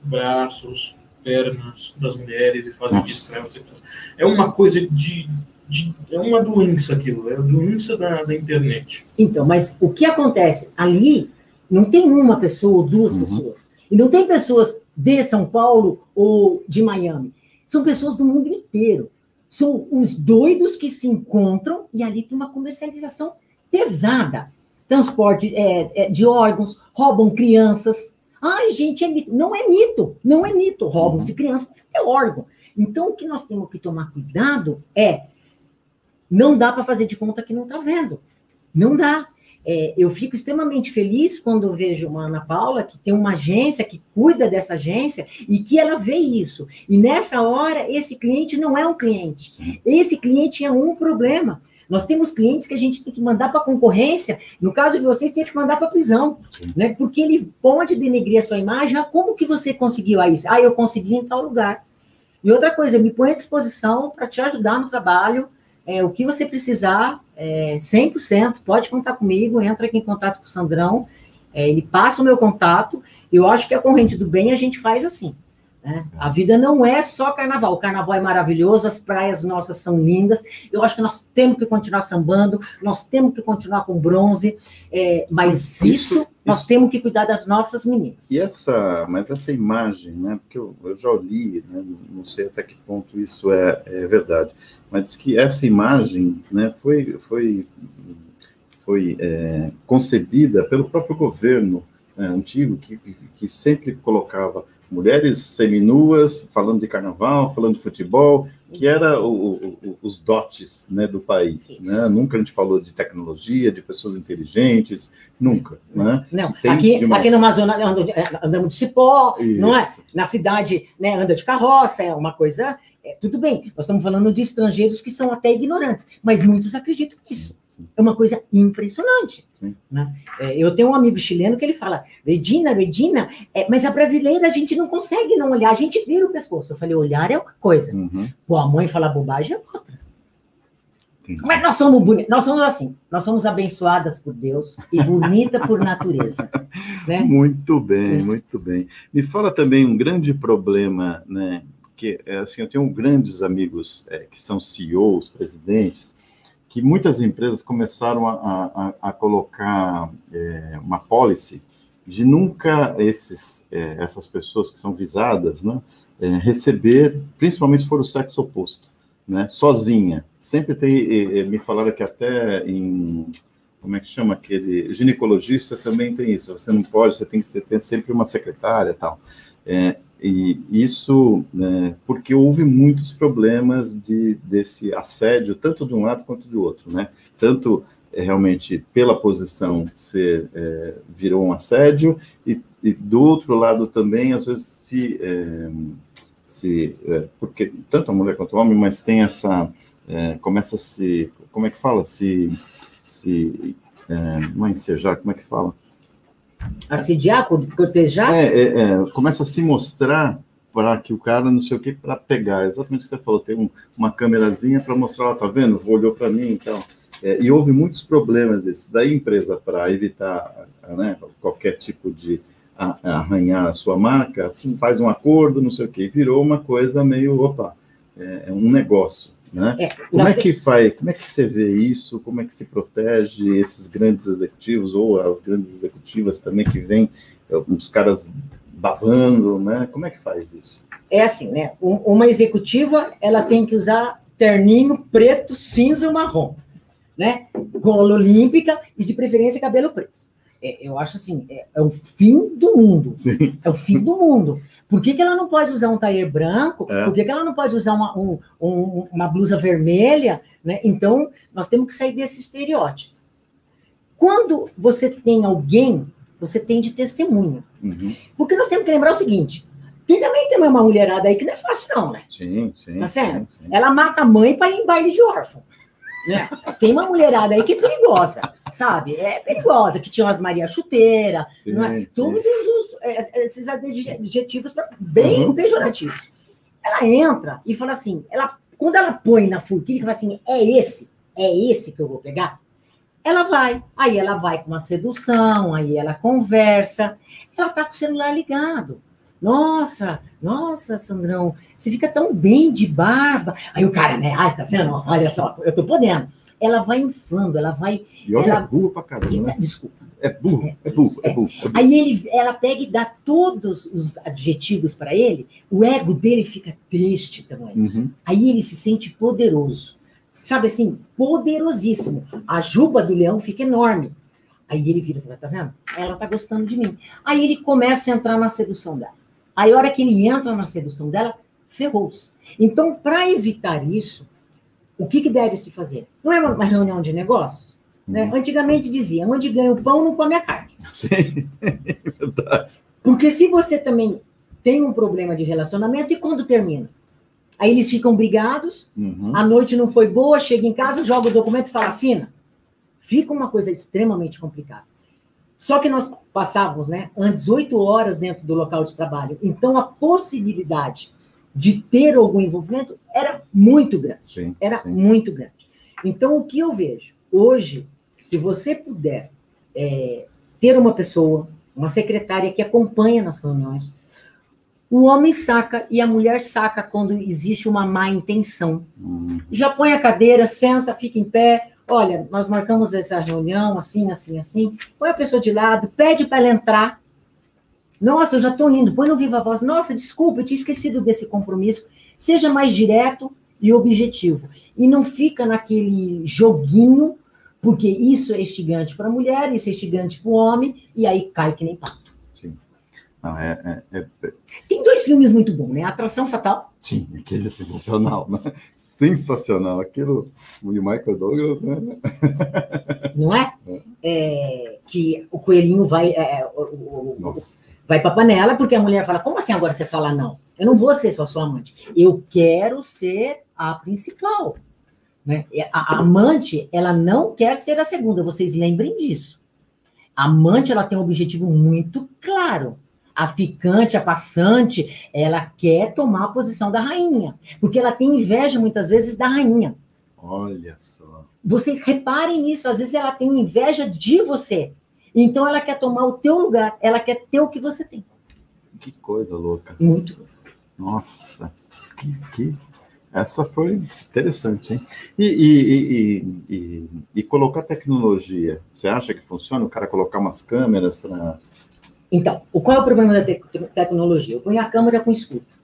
braços, pernas das mulheres e fazem Nossa. elas sexuais. É uma coisa de, de- É uma doença aquilo, é a doença da, da internet. Então, mas o que acontece? Ali não tem uma pessoa ou duas Uhum. pessoas. E não tem pessoas de São Paulo ou de Miami. São pessoas do mundo inteiro. São os doidos que se encontram e ali tem uma comercialização pesada. Transporte é, é, de órgãos, roubam crianças. Ai, gente, é mito. Não é mito, não é mito. Roubam de crianças, é órgão. Então, o que nós temos que tomar cuidado é não dá para fazer de conta que não está vendo. Não dá. É, eu fico extremamente feliz quando vejo uma Ana Paula que tem uma agência que cuida dessa agência e que ela vê isso. E nessa hora, esse cliente não é um cliente. Esse cliente é um problema. Nós temos clientes que a gente tem que mandar para concorrência. No caso de vocês, tem que mandar para prisão, Sim. né? Porque ele pode denegrir a sua imagem. Ah, como que você conseguiu aí? Ah, eu consegui em tal lugar. E outra coisa, me põe à disposição para te ajudar no trabalho. É, o que você precisar, é, 100%, pode contar comigo, entra aqui em contato com o Sandrão, é, ele passa o meu contato, eu acho que a corrente do bem a gente faz assim. Né? A vida não é só carnaval, o carnaval é maravilhoso, as praias nossas são lindas, eu acho que nós temos que continuar sambando, nós temos que continuar com bronze, é, mas Isso- isso, nós isso- temos que cuidar das nossas meninas. E essa, mas essa imagem, né? Porque eu, eu já li, né, não sei até que ponto isso é, é verdade, mas que essa imagem, né, foi foi foi é, concebida pelo próprio governo né, antigo que, que sempre colocava mulheres seminuas falando de carnaval, falando de futebol, que era o- o- os dotes né, do país. Né? Nunca a gente falou de tecnologia, de pessoas inteligentes, nunca. Né? Não, aqui, demais. aqui no Amazonas anda- andamos de cipó, não é? Na cidade, né, anda de carroça, é uma coisa. é, tudo bem, nós estamos falando de estrangeiros que são até ignorantes, mas muitos acreditam nisso. Sim. É uma coisa impressionante. Né? É, eu tenho um amigo chileno que ele fala, Regina, Regina, é, mas a brasileira a gente não consegue não olhar, a gente vira o pescoço. Eu falei, olhar é uma coisa. Uhum. Pô, a mãe falar bobagem é outra. Entendi. Mas nós somos bonitas, nós somos assim, nós somos abençoadas por Deus e bonita por natureza. Né? Muito bem, É. muito bem. Me fala também um grande problema, né? Que é assim, eu tenho grandes amigos é, que são CEOs, presidentes, que muitas empresas começaram a, a- a colocar é, uma policy de nunca esses, é, essas pessoas que são visadas, né, é, receber, principalmente se for o sexo oposto, né, sozinha. Sempre tem, me falaram que até em como é que chama aquele ginecologista também tem isso. Você não pode, você tem que ter sempre uma secretária, e tal. É, e isso, né, porque houve muitos problemas de desse assédio tanto de um lado quanto do outro, né? Tanto é, realmente, pela posição, ser, é, virou um assédio, e, e, do outro lado também, às vezes, se, é, se é, porque tanto a mulher quanto o homem, mas tem essa, é, começa a se, como é que fala, se, se não é ensejar, como é que fala? Assediar, cortejar? É, começa a se mostrar para que o cara não sei o que para pegar. Exatamente o que você falou, tem um, uma câmerazinha para mostrar, ó, tá vendo? Olhou para mim então. É, e houve muitos problemas isso. Daí a empresa, para evitar né, qualquer tipo de arranhar a sua marca, faz um acordo, não sei o que, virou uma coisa meio, opa, é, é um negócio. Né? É, como é que faz, como é que você vê isso? Como é que se protege esses grandes executivos ou as grandes executivas também que vêm, uns caras babando, né? Como é que faz isso? É assim, né? Uma executiva, ela tem que usar terninho preto, cinza e marrom, né? Gola olímpica e de preferência cabelo preto. É, eu acho assim, é, é, o fim do mundo. Sim. É o fim do mundo. Por que, que ela não pode usar um taier branco? É. Por que, que ela não pode usar uma, um, um, uma blusa vermelha? Né? Então, nós temos que sair desse estereótipo. Quando você tem alguém você tem de testemunha. Uhum. Porque nós temos que lembrar o seguinte: tem também tem uma mulherada aí que não é fácil, não, né? Sim, sim. Tá certo? Sim, sim. Ela mata a mãe para ir em baile de órfão. Né? Tem uma mulherada aí que é perigosa, sabe? É perigosa, que tinha umas Maria Chuteira, sim, é? todos os, esses adjetivos bem uhum. pejorativos. Ela entra e fala assim: ela, quando ela põe na forquilha, fala assim: é esse, é esse que eu vou pegar ela vai. Aí ela vai com uma sedução, aí ela conversa. Ela tá com o celular ligado. Nossa, nossa, Sandrão, você fica tão bem de barba. Aí o cara, né? Ai, tá vendo? Olha só, eu tô podendo. Ela vai inflando, ela vai. E olha, ela... é burro pra caramba. Né? Desculpa. É burro, é burro, é, é burro, é. Aí ele, ela pega e dá todos os adjetivos para ele, o ego dele fica triste também. Uhum. Aí ele se sente poderoso sabe assim, poderosíssimo. A juba do leão fica enorme. Aí ele vira e fala, tá vendo? Ela tá gostando de mim. Aí ele começa a entrar na sedução dela. Aí a hora que ele entra na sedução dela, ferrou-se. Então, para evitar isso, o que, que deve se fazer? Não é uma reunião de negócios? Né? Uhum. Antigamente dizia, onde ganha o pão, não come a carne. Sim, é verdade. Porque se você também tem um problema de relacionamento, e quando termina? Aí eles ficam brigados, uhum. a noite não foi boa, chega em casa, joga o documento e fala assina. Fica uma coisa extremamente complicada. Só que nós passávamos, né, antes oito horas dentro do local de trabalho. Então a possibilidade de ter algum envolvimento era muito grande. Sim, era sim. muito grande. Então o que eu vejo hoje, se você puder é, ter uma pessoa, uma secretária que acompanha nas reuniões, o homem saca e a mulher saca quando existe uma má intenção. Uhum. Já põe a cadeira, senta, fica em pé. Olha, nós marcamos essa reunião assim, assim, assim. Põe a pessoa de lado, pede para ela entrar. Nossa, eu já estou indo. Põe no viva voz. Nossa, desculpa, eu tinha esquecido desse compromisso. Seja mais direto e objetivo. E não fica naquele joguinho, porque isso é instigante para a mulher, isso é instigante para o homem, e aí cai que nem pato. Não, é, é, é, Tem dois filmes muito bons, né? Atração Fatal. Sim, aquele é sensacional, né? Sensacional. Aquilo, o Michael Douglas, né? Não é? é? é que o coelhinho vai, é, o, o, vai para a panela, porque a mulher fala: como assim agora você fala não? Eu não vou ser só sua amante. Eu quero ser a principal. Né? A, a amante, ela não quer ser a segunda, vocês lembrem disso. A amante, ela tem um objetivo muito claro a ficante, a passante, ela quer tomar a posição da rainha, porque ela tem inveja muitas vezes da rainha. Olha só. Vocês reparem nisso, às vezes ela tem inveja de você. Então ela quer tomar o teu lugar, ela quer ter o que você tem. Que coisa louca. Muito. Nossa, que, que... essa foi interessante, hein? E, e, e, e, e colocar tecnologia, você acha que funciona? O cara colocar umas câmeras para então, qual é o problema da te tecnologia? Eu ponho a câmera com escuta.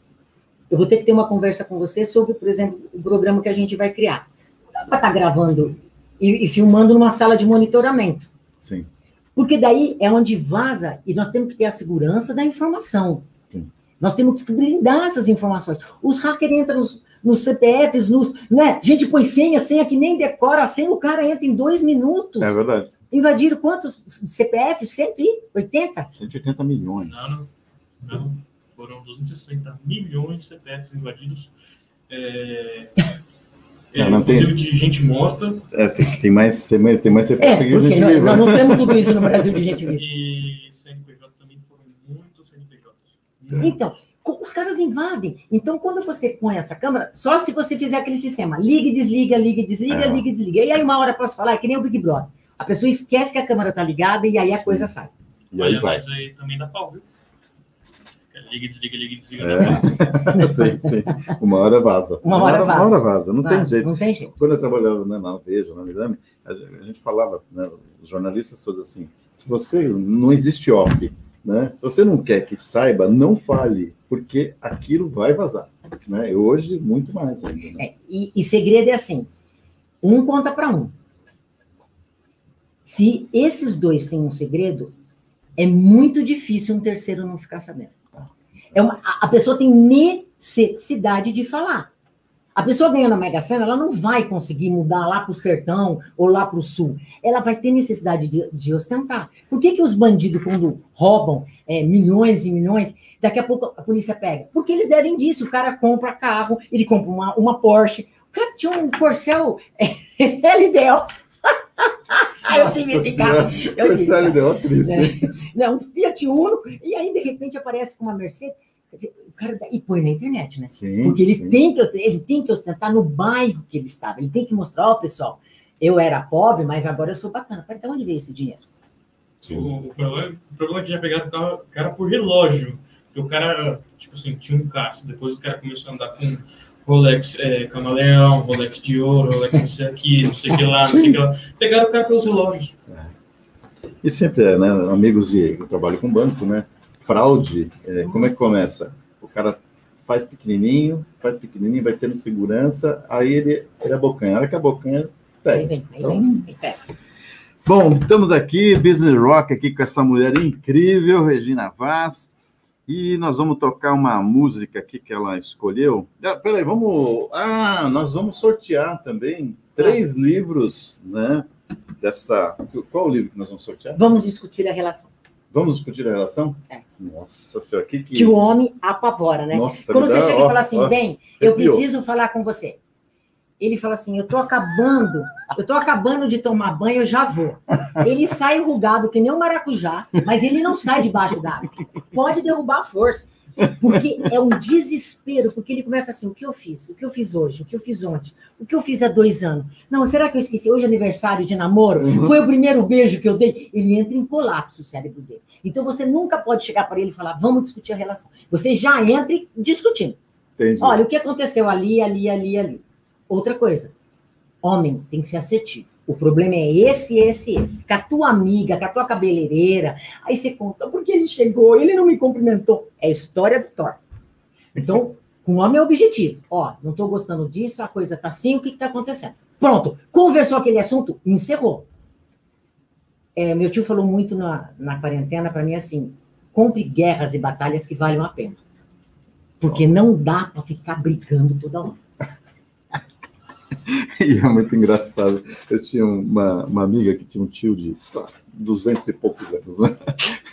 Eu vou ter que ter uma conversa com você sobre, por exemplo, o programa que a gente vai criar. Não dá para estar tá gravando e, e, filmando numa sala de monitoramento. Sim. Porque daí é onde vaza e nós temos que ter a segurança da informação. Sim. Nós temos que blindar essas informações. Os hackers entram nos, nos CPFs, nos. Né? Gente põe senha, senha que nem decora a senha, o cara entra em dois minutos. É verdade. Invadiram quantos CPFs? 180? 180 milhões. Não, não, não. Foram 260 milhões de CPFs invadidos. É, Não, é, não tem- inclusive de gente morta É, tem, tem mais, tem mais, tem mais É, CPF que gente nós, vive. nós não temos tudo isso no Brasil de gente viva. e CNPJ também foram muitos CNPJs. Então, co- os caras invadem. Então, quando você põe essa câmera, só se você fizer aquele sistema, liga e desliga, liga e desliga, É. liga e desliga. E aí, uma hora posso falar, é que nem o Big Brother. A pessoa esquece que a câmera tá ligada e aí a Sim. coisa sai. E aí Olha, vai. mas aí também dá pau, viu? Liga, desliga, liga, desliga. É. sim, sim. Uma hora vaza. Uma hora vaza. Uma hora vaza. Não tem Mas jeito. Não tem jeito. Quando eu trabalhava né, na Veja, no Exame, a gente a gente falava, né, os jornalistas todos assim, se você não existe off, né? Se você não quer que saiba, não fale, porque aquilo vai vazar, né? E hoje muito mais ainda. Né? É, e, e segredo é assim: um conta para um. Se esses dois têm um segredo, é muito difícil um terceiro não ficar sabendo. É uma, a, a pessoa tem necessidade de falar. A pessoa ganhando na Mega Sena, ela não vai conseguir mudar lá para o sertão ou lá para o sul. Ela vai ter necessidade de, de ostentar. Por que, que os bandidos, quando roubam é, milhões e milhões, daqui a pouco a polícia pega? Porque eles devem disso. O cara compra carro, ele compra uma, uma Porsche. O cara tinha um Corcel LDO. Eu tive esse carro. Eu tive. deu uma triste. hein? Não, um Fiat Uno, e aí de repente aparece com uma Mercedes. O cara dá- e põe na internet, né? Sim, Porque ele sim. tem, que, ele tem que ostentar no bairro que ele estava. Ele tem que mostrar, ó, pessoal, eu era pobre, mas agora eu sou bacana. Peraí, de onde veio esse dinheiro? Sim. O, o problema, o problema é que já pegaram o carro- o cara por relógio. E o cara, tipo assim, tinha um caço. Depois o cara começou a andar com Rolex é, camaleão, Rolex de ouro, Rolex não sei aqui, não sei o que lá, não sei o que lá. Pegaram o cara pelos relógios. E sempre é, né? Amigos de eu trabalho com banco, né? Fraude, é, como é que começa? O cara faz pequenininho, faz pequenininho, vai tendo segurança, aí ele, ele abocanha. A hora que abocanha, Aí pega. vem, aí Então- vem, aí pega. Bom, estamos aqui, Business Rock, aqui com essa mulher incrível, Regina Vaz, e nós vamos tocar uma música aqui que ela escolheu. Ah, peraí, vamos. Ah, nós vamos sortear também três livros, né? Dessa. Qual o livro que nós vamos sortear? Vamos discutir a relação. Vamos discutir a relação? É. Nossa senhora, que que. Que o homem apavora, né? Nossa, Quando você dá- chega e fala assim, ó, bem, eu arrepiou. preciso falar com você. Ele fala assim, eu tô acabando, eu tô acabando de tomar banho, eu já vou. Ele sai enrugado que nem um maracujá, mas ele não sai debaixo d'água. Pode derrubar a força. Porque é um desespero, porque ele começa assim, o que eu fiz? O que eu fiz hoje? O que eu fiz ontem? O que eu fiz há dois anos? Não, será que eu esqueci? Hoje é aniversário de namoro? Uhum. Foi o primeiro beijo que eu dei? Ele entra em colapso, o cérebro dele. Então você nunca pode chegar para ele e falar, vamos discutir a relação. Você já entra discutindo. Entendi. Olha, o que aconteceu ali, ali, ali, ali. Outra coisa, homem tem que ser assertivo. O problema é esse, esse, esse. Com a tua amiga, com a tua cabeleireira, aí você conta, porque ele chegou, ele não me cumprimentou. É história do torto. Então, com o homem é objetivo. Ó, não tô gostando disso, a coisa tá assim, o que que tá acontecendo? Pronto, conversou aquele assunto, encerrou. É, meu tio falou muito na, na quarentena para mim assim: compre guerras e batalhas que valham a pena. Porque não dá para ficar brigando toda hora. E é muito engraçado. Eu tinha uma, uma amiga que tinha um tio de lá, 200 e poucos anos, né?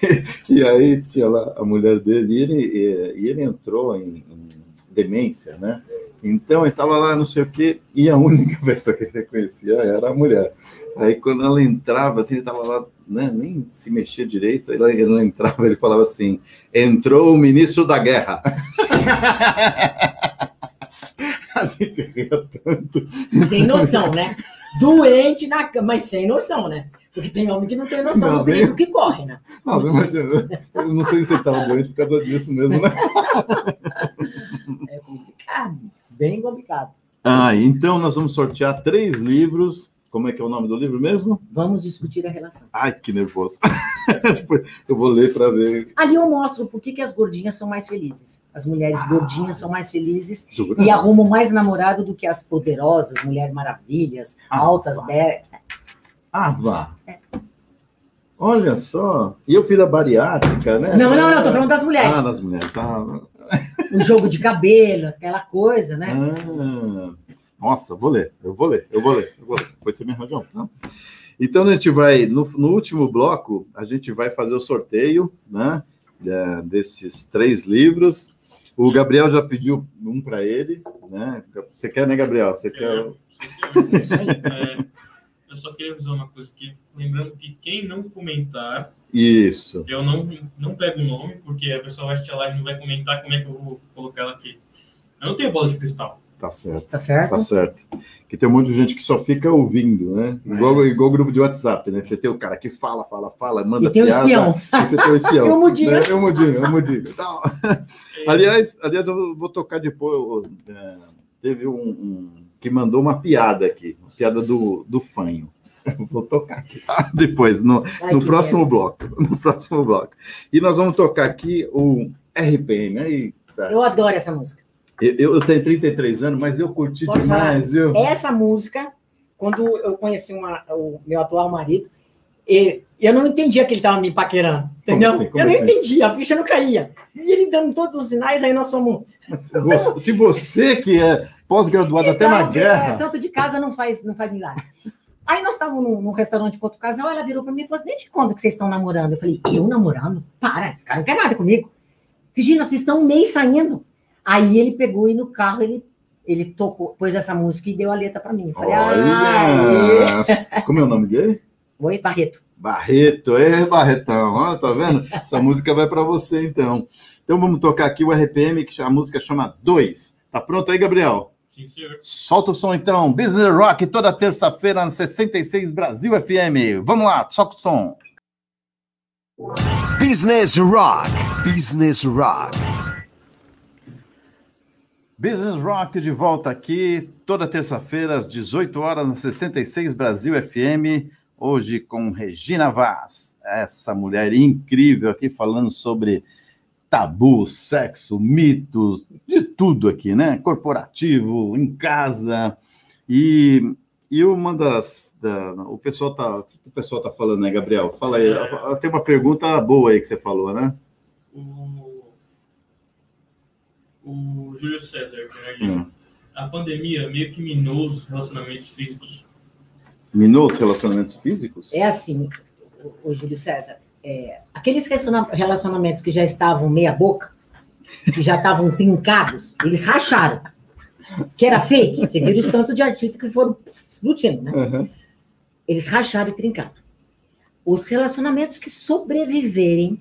E aí tinha lá a mulher dele e ele, e, e ele entrou em, em demência, né? Então ele estava lá, não sei o quê, e a única pessoa que ele reconhecia era a mulher. Aí quando ela entrava, assim, ele estava lá, né, nem se mexia direito, ela, ela entrava, ele falava assim: entrou o ministro da guerra. A gente ria tanto. Sem noção, né? Doente na cama, mas sem noção, né? Porque tem homem que não tem noção Não, do perigo que corre, né? Não, não imagina. Eu não sei se ele estava doente por causa disso mesmo, né? É complicado, bem complicado. Ah, então nós vamos sortear três livros. Como é que é o nome do livro mesmo? Vamos discutir a relação. Ai, que nervoso. Eu vou ler para ver. Ali eu mostro por que, que as gordinhas são mais felizes. As mulheres gordinhas são mais felizes Jura? e arrumam mais namorado do que as poderosas, mulheres maravilhas, Ah, altas, vá. be- Ah, vá. Olha só. E eu fiz a bariátrica, né? Não, não, não, tô falando das mulheres. Ah, das mulheres. Tá. O jogo de cabelo, aquela coisa, né? Ah, nossa, vou ler, eu vou ler, eu vou ler, eu vou ler. Depois você me arranja um, tá? Então a gente vai, no, no último bloco, a gente vai fazer o sorteio, né? desses três livros. O Gabriel já pediu um para ele, né? Você quer, né, Gabriel? Você quer? É, sim, aí. É, eu só queria avisar uma coisa aqui. Lembrando que quem não comentar, Isso. eu não, não pego o nome, porque a pessoa vai assistir a live e não vai comentar como é que eu vou colocar ela aqui. Eu não tenho bola de cristal. Tá certo. Tá certo? Tá certo. Que tem um monte de gente que só fica ouvindo, né? É. Igual, igual grupo de WhatsApp, né? Você tem o cara que fala, fala, fala, manda E tem o piada, espião. Você tem o espião. E o mudinho. Né? É o mudinho, é o mudinho. Então, É, aliás, aliás, eu vou tocar depois. eu, é, teve um, um que mandou uma piada aqui, uma piada do, do fanho. Vou tocar aqui, tá? Depois, no, Ai, no próximo bloco. No próximo bloco. E nós vamos tocar aqui o RPM. Aí, pena. Eu adoro essa música. Eu, eu tenho 33 anos, mas eu curti Posso demais, viu? Essa música, quando eu conheci uma- o meu atual marido, e- eu não entendia que ele estava me paquerando, entendeu? assim? Como eu não assim? entendia, a ficha não caía. E ele dando todos os sinais, aí nós fomos. Se você, se você que é pós-graduado até na Então, é, guerra. santo de casa não faz, não faz milagre. Aí nós estávamos num, num restaurante com outro casal, ela virou para mim e falou assim: desde quando que vocês estão namorando? Eu falei, eu namorando? Para, esse cara não quer nada comigo. Regina, vocês estão um mês saindo. Aí ele pegou e no carro ele, ele tocou, pôs essa música e deu a letra para mim. Eu falei, ah! Como é o nome dele? oi, Barreto. Barreto, é Barretão, ó, tá vendo? Essa música vai para você então. Então vamos tocar aqui o RPM, que a música chama 2. Tá pronto aí, Gabriel? Sim, senhor. Solta o som então. Business Rock toda terça-feira na 66 Brasil FM. Vamos lá, solta o som. Business Rock. Business Rock. Business Rock de volta aqui, toda terça-feira, às 18 horas, na 66 Brasil FM, hoje com Regina Vaz, essa mulher incrível aqui falando sobre tabu, sexo, mitos, de tudo aqui, né? Corporativo, em casa. E, e uma das. Da, o pessoal tá. O que o pessoal tá falando, né, Gabriel? Fala aí. Tem uma pergunta boa aí que você falou, né? O, o Júlio César, né, Hum. a pandemia meio que minou os relacionamentos físicos. Minou os relacionamentos físicos? É assim, o, o Júlio César. é, aqueles relaciona- relacionamentos que já estavam meia boca, que já estavam trincados, eles racharam. Que era fake. Você viu os tanto de artistas que foram explodindo, né? Uhum. Eles racharam e trincaram. Os relacionamentos que sobreviverem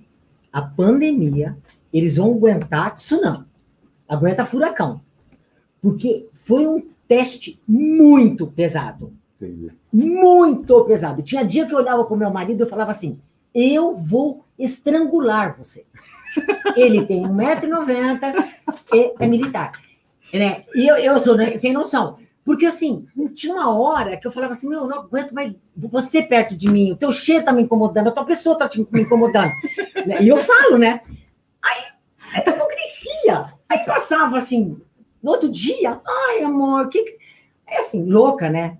à pandemia, eles vão aguentar tsunami. Aguenta furacão. Porque foi um teste muito pesado. Entendi. Muito pesado. Tinha dia que eu olhava para o meu marido e eu falava assim: eu vou estrangular você. Ele tem 1,90m e é militar. Né? E eu, eu sou né, sem noção. Porque assim, tinha uma hora que eu falava assim: meu, eu não aguento mais você perto de mim, o teu cheiro tá me incomodando, a tua pessoa tá te- me incomodando. Né? E eu falo, né? Aí, aí eu não queria. Aí passava assim, no outro dia, ai, amor, que. que-" É assim, louca, né?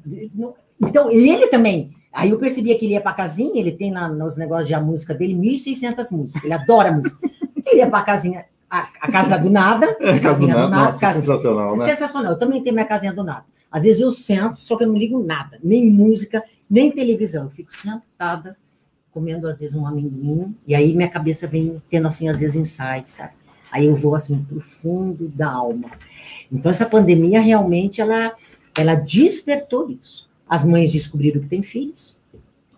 Então, ele também. Aí eu percebia que ele ia pra casinha, ele tem lá nos negócios de a música dele 1.600 músicas, ele adora música. Então, ele ia pra casinha, a, a casa do nada. É, casinha nada, do nada, nossa, casa- sensacional, né? Sensacional. Eu também tenho minha casinha do nada. Às vezes eu sento, só que eu não ligo nada, nem música, nem televisão. Eu fico sentada, comendo às vezes um amendoim, e aí minha cabeça vem tendo assim, às vezes, insights, sabe? Aí eu vou assim, pro fundo da alma. Então, essa pandemia realmente ela, ela despertou isso. As mães descobriram que tem filhos,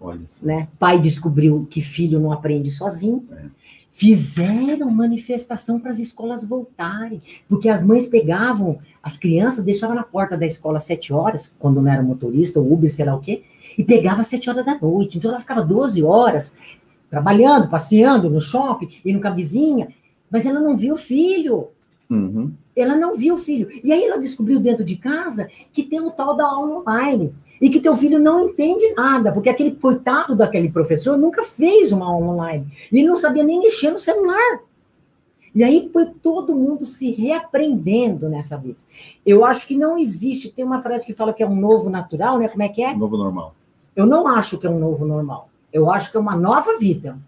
Olha só. né? Pai descobriu que filho não aprende sozinho. É. Fizeram manifestação para as escolas voltarem, porque as mães pegavam as crianças, deixavam na porta da escola às sete horas, quando não era motorista, ou Uber, sei lá o quê, e pegava às sete horas da noite. Então ela ficava 12 horas trabalhando, passeando no shopping, com a vizinha, mas ela não viu o filho. Uhum. Ela não viu o filho. E aí ela descobriu dentro de casa que tem o tal da aula online. E que teu filho não entende nada, porque aquele coitado daquele professor nunca fez uma aula online. E ele não sabia nem mexer no celular. E aí foi todo mundo se reaprendendo nessa vida. Eu acho que não existe. Tem uma frase que fala que é um novo natural, né? Como é que é? Novo normal. Eu não acho que é um novo normal. Eu acho que é uma nova vida.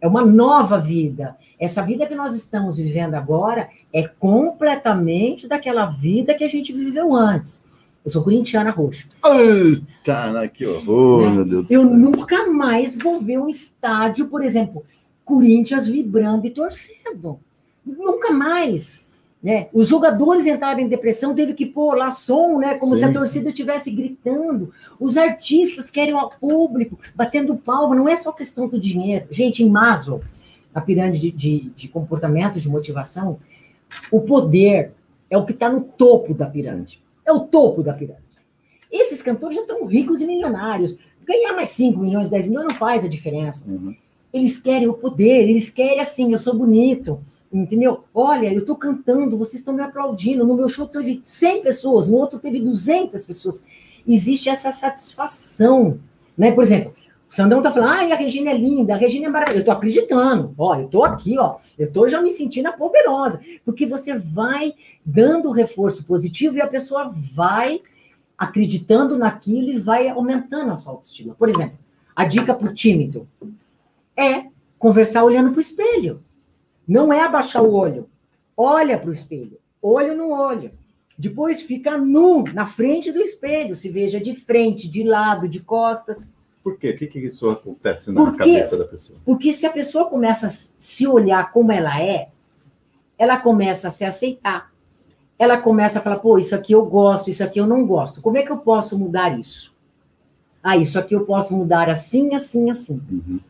É uma nova vida. Essa vida que nós estamos vivendo agora é completamente daquela vida que a gente viveu antes. Eu sou corintiana roxa. Eita, que horror, Né? meu Deus Eu nunca mais vou ver um estádio, por exemplo, Corinthians vibrando e torcendo. Nunca mais. Né? Os jogadores entraram em depressão, teve que pôr lá som, né? Como Sim. se a torcida estivesse gritando. Os artistas querem ao público, batendo palma. Não é só questão do dinheiro. Gente, em Maslow, a pirâmide de, de, de comportamento, de motivação, o poder é o que está no topo da pirâmide. É o topo da pirâmide. Esses cantores já estão ricos e milionários. Ganhar mais 5 milhões, 10 milhões não faz a diferença. Uhum. Eles querem o poder, eles querem assim, eu sou bonito, entendeu? Olha, eu estou cantando, vocês estão me aplaudindo. No meu show teve 100 pessoas, no outro teve 200 pessoas. Existe essa satisfação, né? Por exemplo, o Sandrão tá falando, ai, a Regina é linda, a Regina é maravilhosa. Eu tô acreditando, ó, eu tô aqui, ó, eu tô já me sentindo poderosa, porque você vai dando reforço positivo e a pessoa vai acreditando naquilo e vai aumentando a sua autoestima. Por exemplo, a dica para o tímido é conversar olhando para o espelho. Não é abaixar o olho. Olha para o espelho. Olho no olho. Depois fica nu, na frente do espelho. Se veja de frente, de lado, de costas. Por quê? O que, que isso acontece na Por quê? cabeça da pessoa? Porque se a pessoa começa a se olhar como ela é, ela começa a se aceitar. Ela começa a falar, pô, isso aqui eu gosto, isso aqui eu não gosto. Como é que eu posso mudar isso? Ah, isso aqui eu posso mudar assim, assim, assim. Uhum.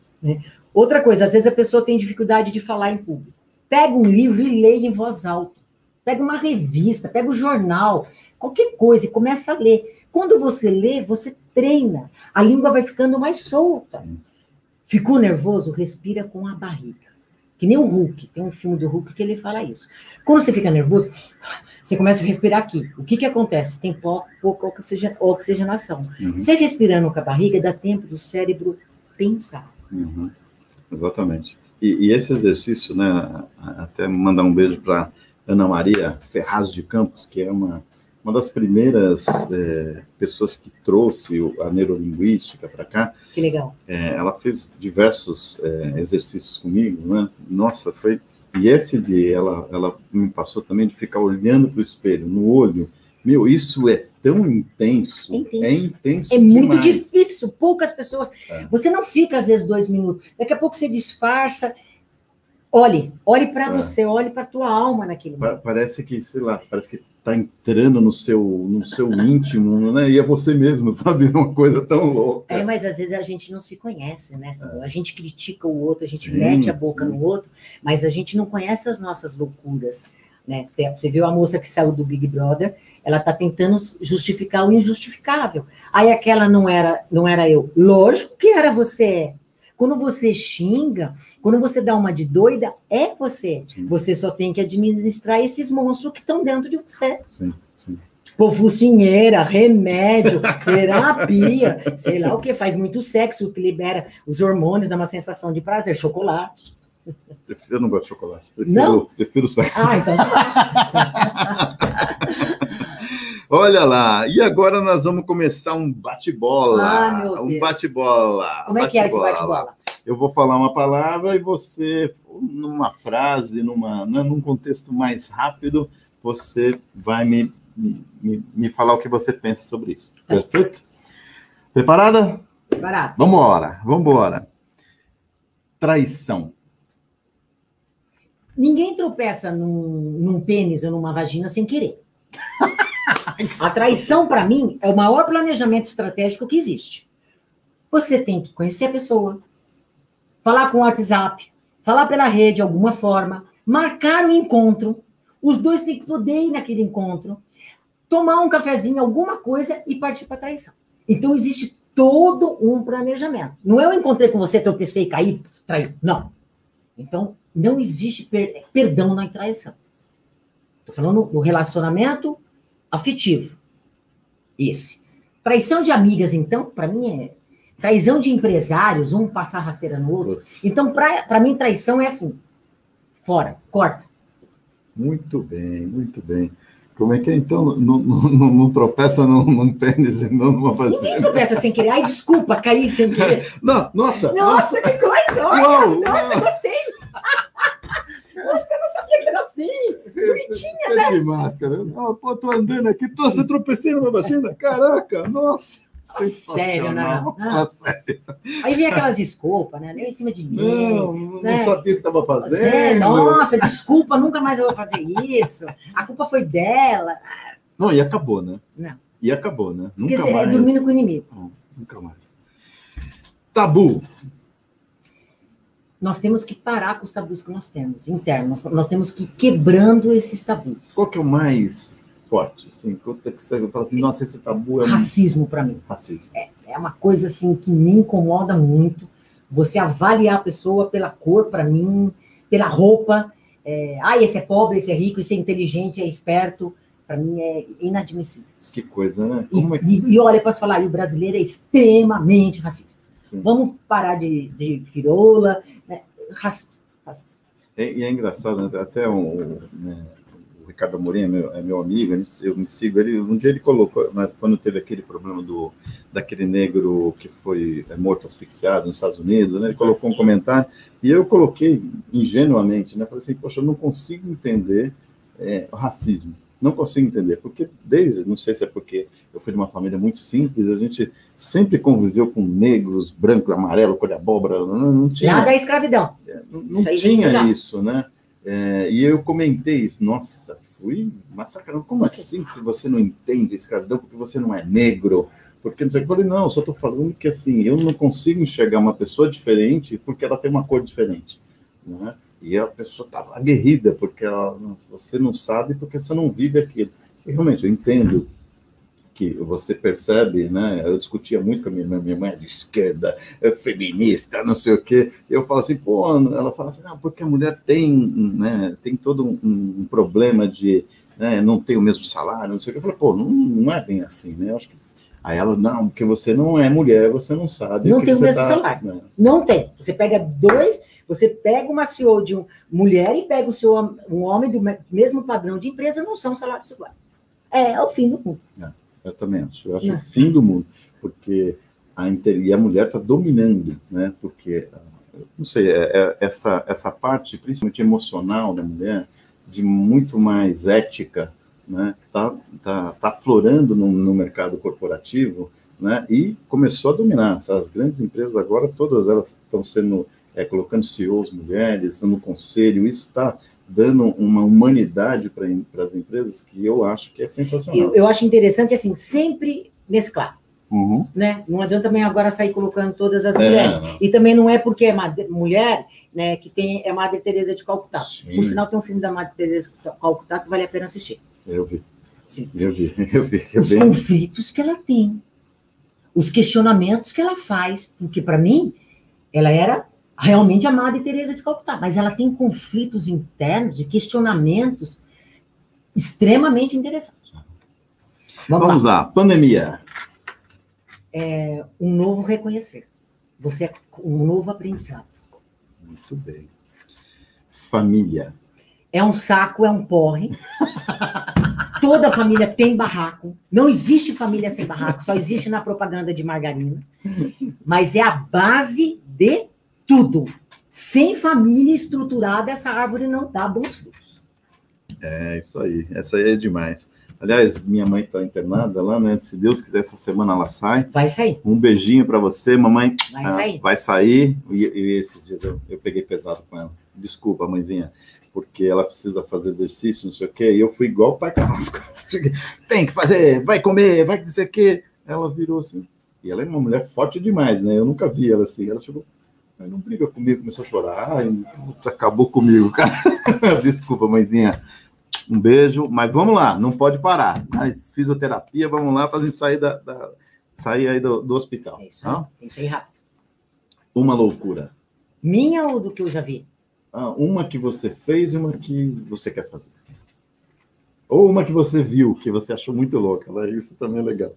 Outra coisa, às vezes a pessoa tem dificuldade de falar em público. Pega um livro e leia em voz alta. Pega uma revista, pega o jornal, qualquer coisa e começa a ler. Quando você lê, você treina. A língua vai ficando mais solta. Ficou nervoso? Respira com a barriga. Que nem o Hulk. Tem um filme do Hulk que ele fala isso. Quando você fica nervoso, você começa a respirar aqui. O que, que acontece? Tem pouca oxigena- oxigenação. Uhum. Você respirando com a barriga, dá tempo do cérebro pensar. Uhum. Exatamente. E, e esse exercício, né? Até mandar um beijo para Ana Maria Ferraz de Campos, que é uma, uma das primeiras é, pessoas que trouxe a neurolinguística para cá. Que legal. É, ela fez diversos é, exercícios comigo, né? Nossa, foi. E esse de ela, ela me passou também de ficar olhando para o espelho, no olho. Meu, isso é tão intenso. É intenso. É intenso. É muito difícil, poucas pessoas. É. Você não fica, às vezes, dois minutos. Daqui a pouco você disfarça. Olhe, olhe para É. você, olhe para a tua alma naquele Pa- momento. Parece que, sei lá, parece que tá entrando no seu, no seu íntimo, né? E é você mesmo, sabe? É uma coisa tão louca. É, mas às vezes a gente não se conhece, né? Sandro? A gente critica o outro, a gente Sim, mete a boca sim. no outro, mas a gente não conhece as nossas loucuras. Né? Você viu a moça que saiu do Big Brother, ela está tentando justificar o injustificável. Aí aquela não era, não era eu. Lógico que era você. Quando você xinga, quando você dá uma de doida, é você. Sim. Você só tem que administrar esses monstros que estão dentro de você. Sim, sim. Pô, focinheira, remédio, terapia, sei lá o que, faz muito sexo, que libera os hormônios, dá uma sensação de prazer, chocolate. Eu não gosto de chocolate. Prefiro, Não? prefiro sexo. Ah, então. Olha lá, e agora nós vamos começar um bate-bola. Ah, um bate-bola. Como é que é esse bate-bola? Eu vou falar uma palavra e você, numa frase, numa, né, num contexto mais rápido, você vai me, me, me falar o que você pensa sobre isso. Perfeito? Preparada? Barato. Vambora, vambora. Traição. Ninguém tropeça num, num pênis ou numa vagina sem querer. A traição, para mim, é o maior planejamento estratégico que existe. Você tem que conhecer a pessoa, falar com o WhatsApp, falar pela rede de alguma forma, marcar um encontro. Os dois têm que poder ir naquele encontro, tomar um cafezinho, alguma coisa e partir para traição. Então existe todo um planejamento. Não é eu encontrei com você, tropecei, caí, traí. Não. Então não existe per- perdão na traição. Estou falando do relacionamento afetivo. Esse. Traição de amigas, então, para mim é traição de empresários, um passar rasteira no outro. Então, para mim, traição é assim: fora, corta. Muito bem, muito bem. Como é que é então? Não, não, não, tropeça num, num pênis e não numa Ninguém vagina. tropeça sem querer. Ai, desculpa, caí sem querer. Não, nossa! Nossa, que coisa! Olha, Uau, nossa, uau. gostei! Não que era assim! Bonitinha, Você é demais, cara. Ah, pô, tô andando aqui, tô, você tropecei numa vagina. Caraca, nossa! Sério, né? Sensacional. Não. Aí vem aquelas desculpas, né? Nem em cima de mim. Não, não né? sabia o que estava Você, fazendo. nossa, desculpa, nunca mais eu vou fazer isso. A culpa foi dela. Não, e acabou, né? Não. E acabou, né? Porque Nunca você é mais. dormindo com o inimigo. Não, nunca mais. Tabu. Nós temos que parar com os tabus que nós temos, internos. Nós, nós temos que ir quebrando esses tabus. Qual que é o mais forte? Assim, conta que você fala assim, nossa, esse tabu é um Racismo, para mim. racismo. É uma coisa assim que me incomoda muito. Você avaliar a pessoa pela cor, para mim, pela roupa. É, ah, esse é pobre, esse é rico, esse é inteligente, é esperto. Para mim é inadmissível. Que coisa, né? E, é que... e, e olha, posso falar, e o brasileiro é extremamente racista. Sim. Vamos parar de, de firola? Racista. É, e é engraçado, né? até o, né, o Ricardo Amorim é meu, é meu amigo, eu me sigo ele. Um dia ele colocou, né, quando teve aquele problema do daquele negro que foi é, morto asfixiado nos Estados Unidos, né, ele colocou um comentário e eu coloquei ingenuamente, né? Falei assim, poxa, eu não consigo entender é, o racismo. Não consigo entender, porque desde, não sei se é porque eu fui de uma família muito simples, a gente sempre conviveu com negros, branco, amarelo, cor de abóbora, não, não tinha Lá da escravidão. não, não Isso que tinha isso, né? É, e eu comentei isso, nossa, fui massacrado. Como assim se você não entende escravidão porque você não é negro? Porque não sei. Eu falei, não, eu só estou falando que assim, eu não consigo enxergar uma pessoa diferente porque ela tem uma cor diferente. Né? E a pessoa estava aguerrida porque ela, você não sabe porque você não vive aquilo. E realmente, eu entendo que você percebe, né? Eu discutia muito com a minha irmã, minha mãe é de esquerda, é feminista, não sei o quê. Eu falo assim, pô, ela fala assim, não, porque a mulher tem, né, tem todo um, um problema de né, não ter o mesmo salário, não sei o quê. Eu falei, pô, não, não é bem assim, né? Eu acho que Aí ela, não, porque você não é mulher, você não sabe. Não tem o mesmo tá- salário. Não. Não tem. Você pega dois, você pega uma CEO de uma mulher e pega o seu um homem do me- mesmo padrão de empresa, não são salários iguais. É, é o fim do mundo. Eu também acho. Eu acho Não. o fim do mundo, porque a, e a mulher está dominando, né? Porque, não sei, é- é- essa, essa parte, principalmente emocional da mulher, de muito mais ética, né? Tá, tá, tá aflorando no, no mercado corporativo, né? E começou a dominar. As grandes empresas agora, todas elas estão sendo, é, colocando CEOs mulheres no conselho, isso está dando uma humanidade para as empresas que eu acho que é sensacional. Eu, eu acho interessante, assim, sempre mesclar. Uhum. Né? Não adianta também agora sair colocando todas as É, mulheres. não. E também não é porque é mulher né, que tem é Madre Teresa de Calcutá. Sim. Por sinal, tem um filme da Madre Teresa de Calcutá que vale a pena assistir. Eu vi, Sim. eu vi, eu vi. é Os bem- conflitos que ela tem, os questionamentos que ela faz, porque para mim ela era realmente a Madre Teresa de Calcutá, mas ela tem conflitos internos e questionamentos extremamente interessantes. Vamos, Vamos lá. lá, pandemia. Um novo reconhecer. Você é um novo aprendizado. Muito bem. Família. É um saco, é um porre. Toda família tem barraco. Não existe família sem barraco, só existe na propaganda de margarina. Mas é a base de tudo. Sem família estruturada, essa árvore não dá bons frutos. É isso aí, essa aí é demais. Aliás, minha mãe está internada lá, né? Se Deus quiser, essa semana ela sai. Vai sair, Um beijinho para você, mamãe. vai Ah, sair. Vai sair. E, e esses dias eu, eu peguei pesado com ela. Desculpa, mãezinha. Porque ela precisa fazer exercício, não sei o quê. E eu fui igual o pai Carrasco. Tem que fazer, vai comer, vai dizer o quê. Ela virou assim. E ela é uma mulher forte demais, né? Eu nunca vi ela assim. Ela chegou. "Ai, Não briga comigo, começou a chorar. Ai, putz, acabou comigo, cara. Desculpa, mãezinha. Um beijo, mas vamos lá, não pode parar. Ai, Fisioterapia, vamos lá para a gente sair, da, da- sair aí do, do hospital. É isso tá? Tem que ser rápido. Uma loucura. Minha ou do que eu já vi? Ah, uma que você fez e uma que você quer fazer. Ou uma que você viu, que você achou muito louca. Mas Isso também é legal.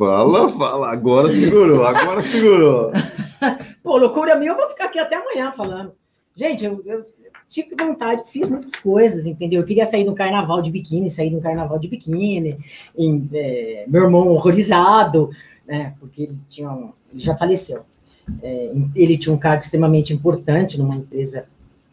Fala, fala. Agora segurou, agora segurou. Pô, loucura minha, eu vou ficar aqui até amanhã falando. Gente, eu, eu tive vontade, fiz muitas coisas, entendeu? Eu queria sair no carnaval de biquíni, sair no carnaval de biquíni, é, meu irmão horrorizado, né? Porque ele tinha um, ele já faleceu. É, ele tinha um cargo extremamente importante numa empresa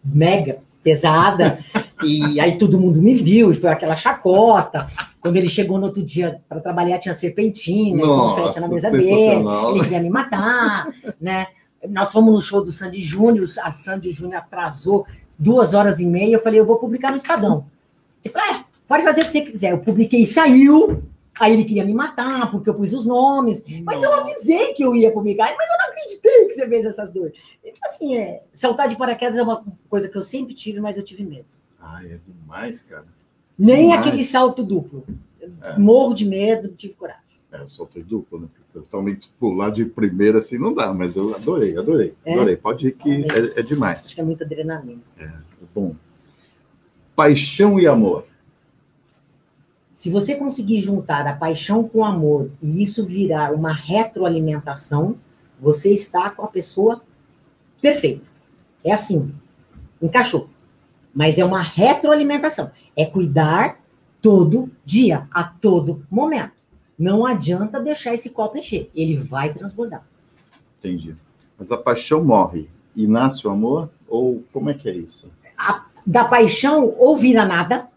mega pesada, e aí todo mundo me viu, e foi aquela chacota. Quando ele chegou no outro dia para trabalhar, tinha serpentina, Nossa, confete na mesa dele, ele queria me matar, né? Nós fomos no show do Sandy Júnior, a Sandy Júnior atrasou duas horas e meia, eu falei, eu vou publicar no Estadão. Ele falou, é, pode fazer o que você quiser. Eu publiquei, saiu, aí ele queria me matar, porque eu pus os nomes, mas eu avisei que eu ia publicar, mas eu não acreditei que você veja essas dores. Então, assim, é, saltar de paraquedas é uma coisa que eu sempre tive, mas eu tive medo. Ai, é demais, cara. Nem Demais. aquele salto duplo. É. Morro de medo, não tive coragem. É, eu soltei duplo, né? Totalmente pular de primeira assim não dá, mas eu adorei, adorei, É? adorei. Pode ir que é, é demais. Acho que é muita adrenalina. Bom. Paixão e amor. Se você conseguir juntar a paixão com o amor e isso virar uma retroalimentação, você está com a pessoa perfeita. É assim, encaixou. Mas é uma retroalimentação. É cuidar todo dia, a todo momento. Não adianta deixar esse copo encher. Ele vai transbordar. Entendi. Mas a paixão morre e nasce o amor? Ou como é que é isso? Da paixão, ou vira nada,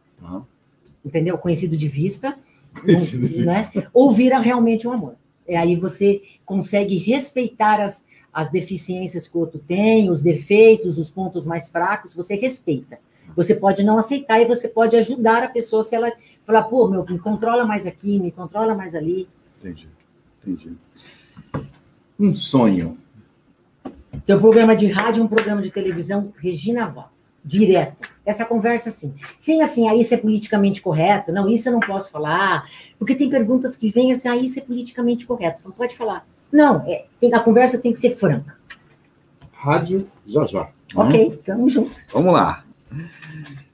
entendeu? Conhecido de vista, Conhecido de né? ou vira realmente um amor. E aí você consegue respeitar as, as deficiências que o outro tem, os defeitos, os pontos mais fracos, você respeita. Você pode não aceitar e você pode ajudar a pessoa se ela falar, pô, meu, me controla mais aqui, me controla mais ali. Entendi, entendi. Um sonho. Um programa de rádio, um programa de televisão, Regina Voz, direto. Essa conversa assim. Sim, assim, aí isso é politicamente correto. Não, isso eu não posso falar. Porque tem perguntas que vêm assim, ah, isso é politicamente correto. Não pode falar. Não, é, tem, a conversa tem que ser franca. Rádio, já já. né? Ok, tamo junto. Vamos lá.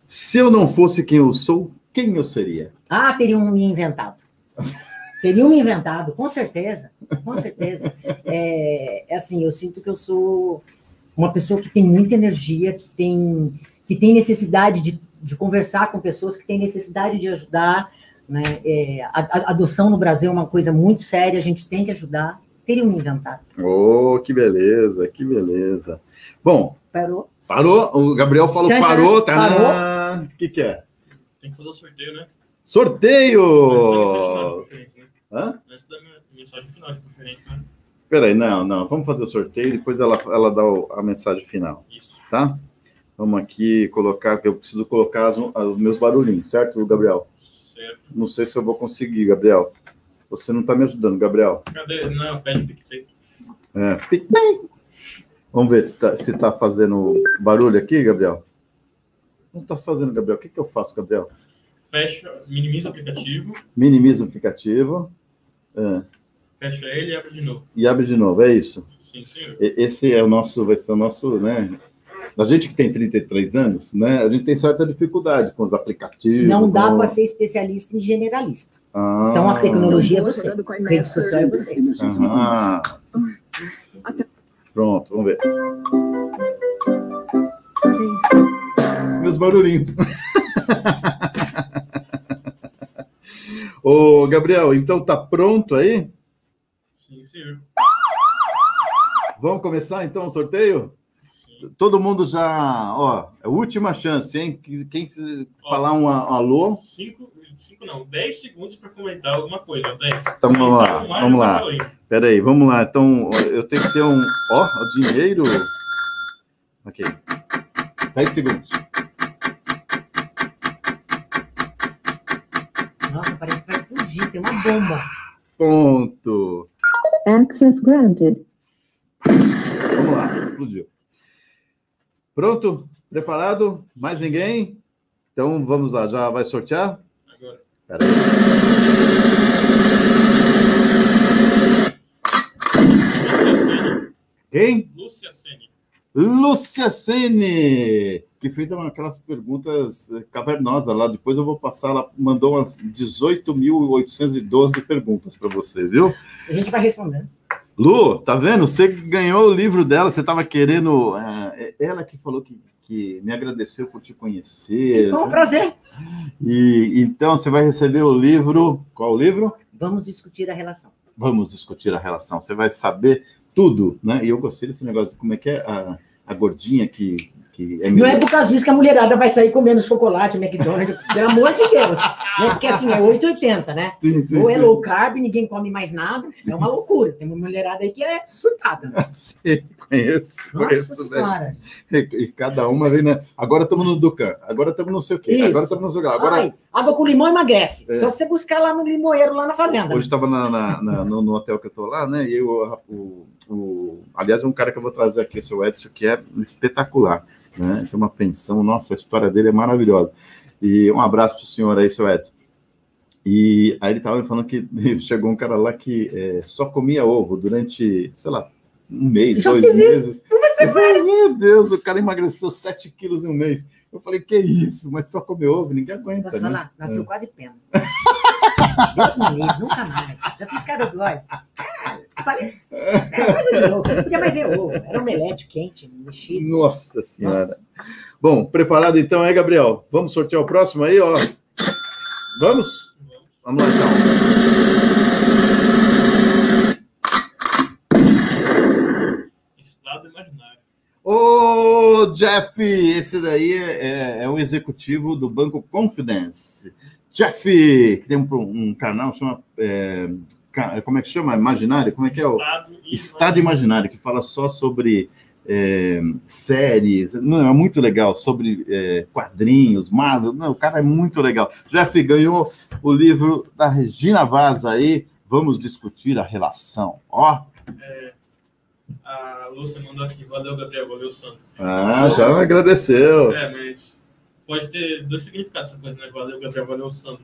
Se eu não fosse quem eu sou, quem eu seria? Ah, teriam me inventado. Teriam me inventado, com certeza, com certeza. É, é assim, eu sinto que eu sou uma pessoa que tem muita energia, que tem, que tem necessidade de, de conversar com pessoas, que tem necessidade de ajudar. Né? É, a, a adoção no Brasil é uma coisa muito séria, a gente tem que ajudar. Teriam me inventado. Oh, que beleza, que beleza. Bom, Parou? parou. O Gabriel falou Tchan, tchan. parou. Parou. Tá. O que, que é? Tem que fazer o sorteio, né? Sorteio! Antes da mensagem final de preferência, né? Hã? Antes da minha mensagem final de preferência, né? Peraí, não, não. Vamos fazer o sorteio, depois ela, ela dá o- a mensagem final, Isso. tá? Vamos aqui colocar, que eu preciso colocar os meus barulhinhos, certo, Gabriel? Certo. Não sei se eu vou conseguir, Gabriel. Você não está me ajudando, Gabriel. Cadê? Não, pede PicPay. É. Pic, pic. Vamos ver se está se tá fazendo barulho aqui, Gabriel. Não está fazendo, Gabriel. O que, que eu faço, Gabriel? Fecha, minimiza o aplicativo, Minimiza o aplicativo é, fecha ele e abre de novo. e abre de novo. É isso. Sim, senhor. Esse é o nosso, vai ser o nosso, né? A gente que tem 33 anos, né? A gente tem certa dificuldade com os aplicativos. Não dá com... para ser especialista em generalista. Ah, Então a tecnologia é você, rede social é você. Aham. Pronto, vamos ver. Meus barulhinhos. Ô, Gabriel, então tá pronto aí? Sim, senhor. Vamos começar então o sorteio? Sim. Todo mundo já, ó, é a última chance, hein? Quem quem se falar um alô, Cinco, cinco não, 10 segundos para comentar alguma coisa. 10. Então, vamos lá, um vamos lá. Peraí, vamos lá. Então, eu tenho que ter um. Ó, o dinheiro. Ok. 10 segundos. Nossa, parece que vai explodir, tem uma bomba. Ponto. Access granted. Vamos lá, explodiu. Pronto? Preparado? Mais ninguém? Então vamos lá, já vai sortear? Agora. Peraí. Quem? Lúcia Sene. Lúcia Sene, que fez uma- aquelas perguntas eh, cavernosas lá. Depois eu vou passar. Ela mandou umas 18.812 perguntas para você, viu? A gente vai respondendo. Lu, tá vendo? Você ganhou o livro dela, você estava querendo. é, ela que falou que, que me agradeceu por te conhecer. Com prazer. E então você vai receber o livro. Qual o livro? Vamos discutir a relação. Vamos discutir a relação. Você vai saber tudo, né? E eu gostei desse negócio de como é que é a, a gordinha que, que é Não é por causa disso que a mulherada vai sair comendo chocolate, McDonald's, pelo amor de Deus. Né? Porque assim, é 8,80, né? Sim, sim, Ou é sim. low carb, ninguém come mais nada. É uma loucura. Tem uma mulherada aí que é surtada. Né? Sim, conheço, Nossa conheço, senhora. E, e cada uma vem, né? Agora estamos no Ducan, agora estamos não sei o quê, Isso. agora estamos no sei o quê. Agora, Ai, água com limão emagrece. É. Só você buscar lá no limoeiro, lá na fazenda. Hoje estava na- no, no hotel que eu tô lá, né? E eu, o, o, aliás, é um cara que eu vou trazer aqui, o seu Edson, que é espetacular, né? Tem uma pensão, nossa, a história dele é maravilhosa. E um abraço para o senhor aí, seu Edson. E aí ele estava me falando que chegou um cara lá que é, só comia ovo durante, sei lá, um mês, Já dois fiz isso. meses. Eu falei, Meu Deus, o cara emagreceu 7 quilos em um mês. Eu falei, que isso? Mas só comer ovo, ninguém aguenta, Posso né? falar? Nasceu quase pena. Deus me livre, nunca mais. Já fiz cada do olho. Ah, falei, é coisa de louco. Você não podia mais ver ovo. Era omelete quente, mexido. Nossa senhora. Nossa. Bom, preparado então aí, Gabriel? Vamos sortear o próximo aí, ó. Vamos? Vamos lá então. Estado imaginário. Ô, Jeff, esse daí é, é o executivo do Banco Confidence. Jeff, que tem um, um canal, chama. é, como é que chama? Imaginário? Como é que é o. Estado, Estado Imaginário, que fala só sobre é, séries. Não, é muito legal, sobre é, quadrinhos, Marvel. Não, o cara é muito legal. Jeff ganhou o livro da Regina Vaz aí. Vamos discutir a relação. Ó, A Lúcia mandou aqui. Valeu, Gabriel. Valeu, Sandro. ah, já me agradeceu. É, mas pode ter dois significados essa coisa, né? Valeu, Gabriel. Valeu, Sandro.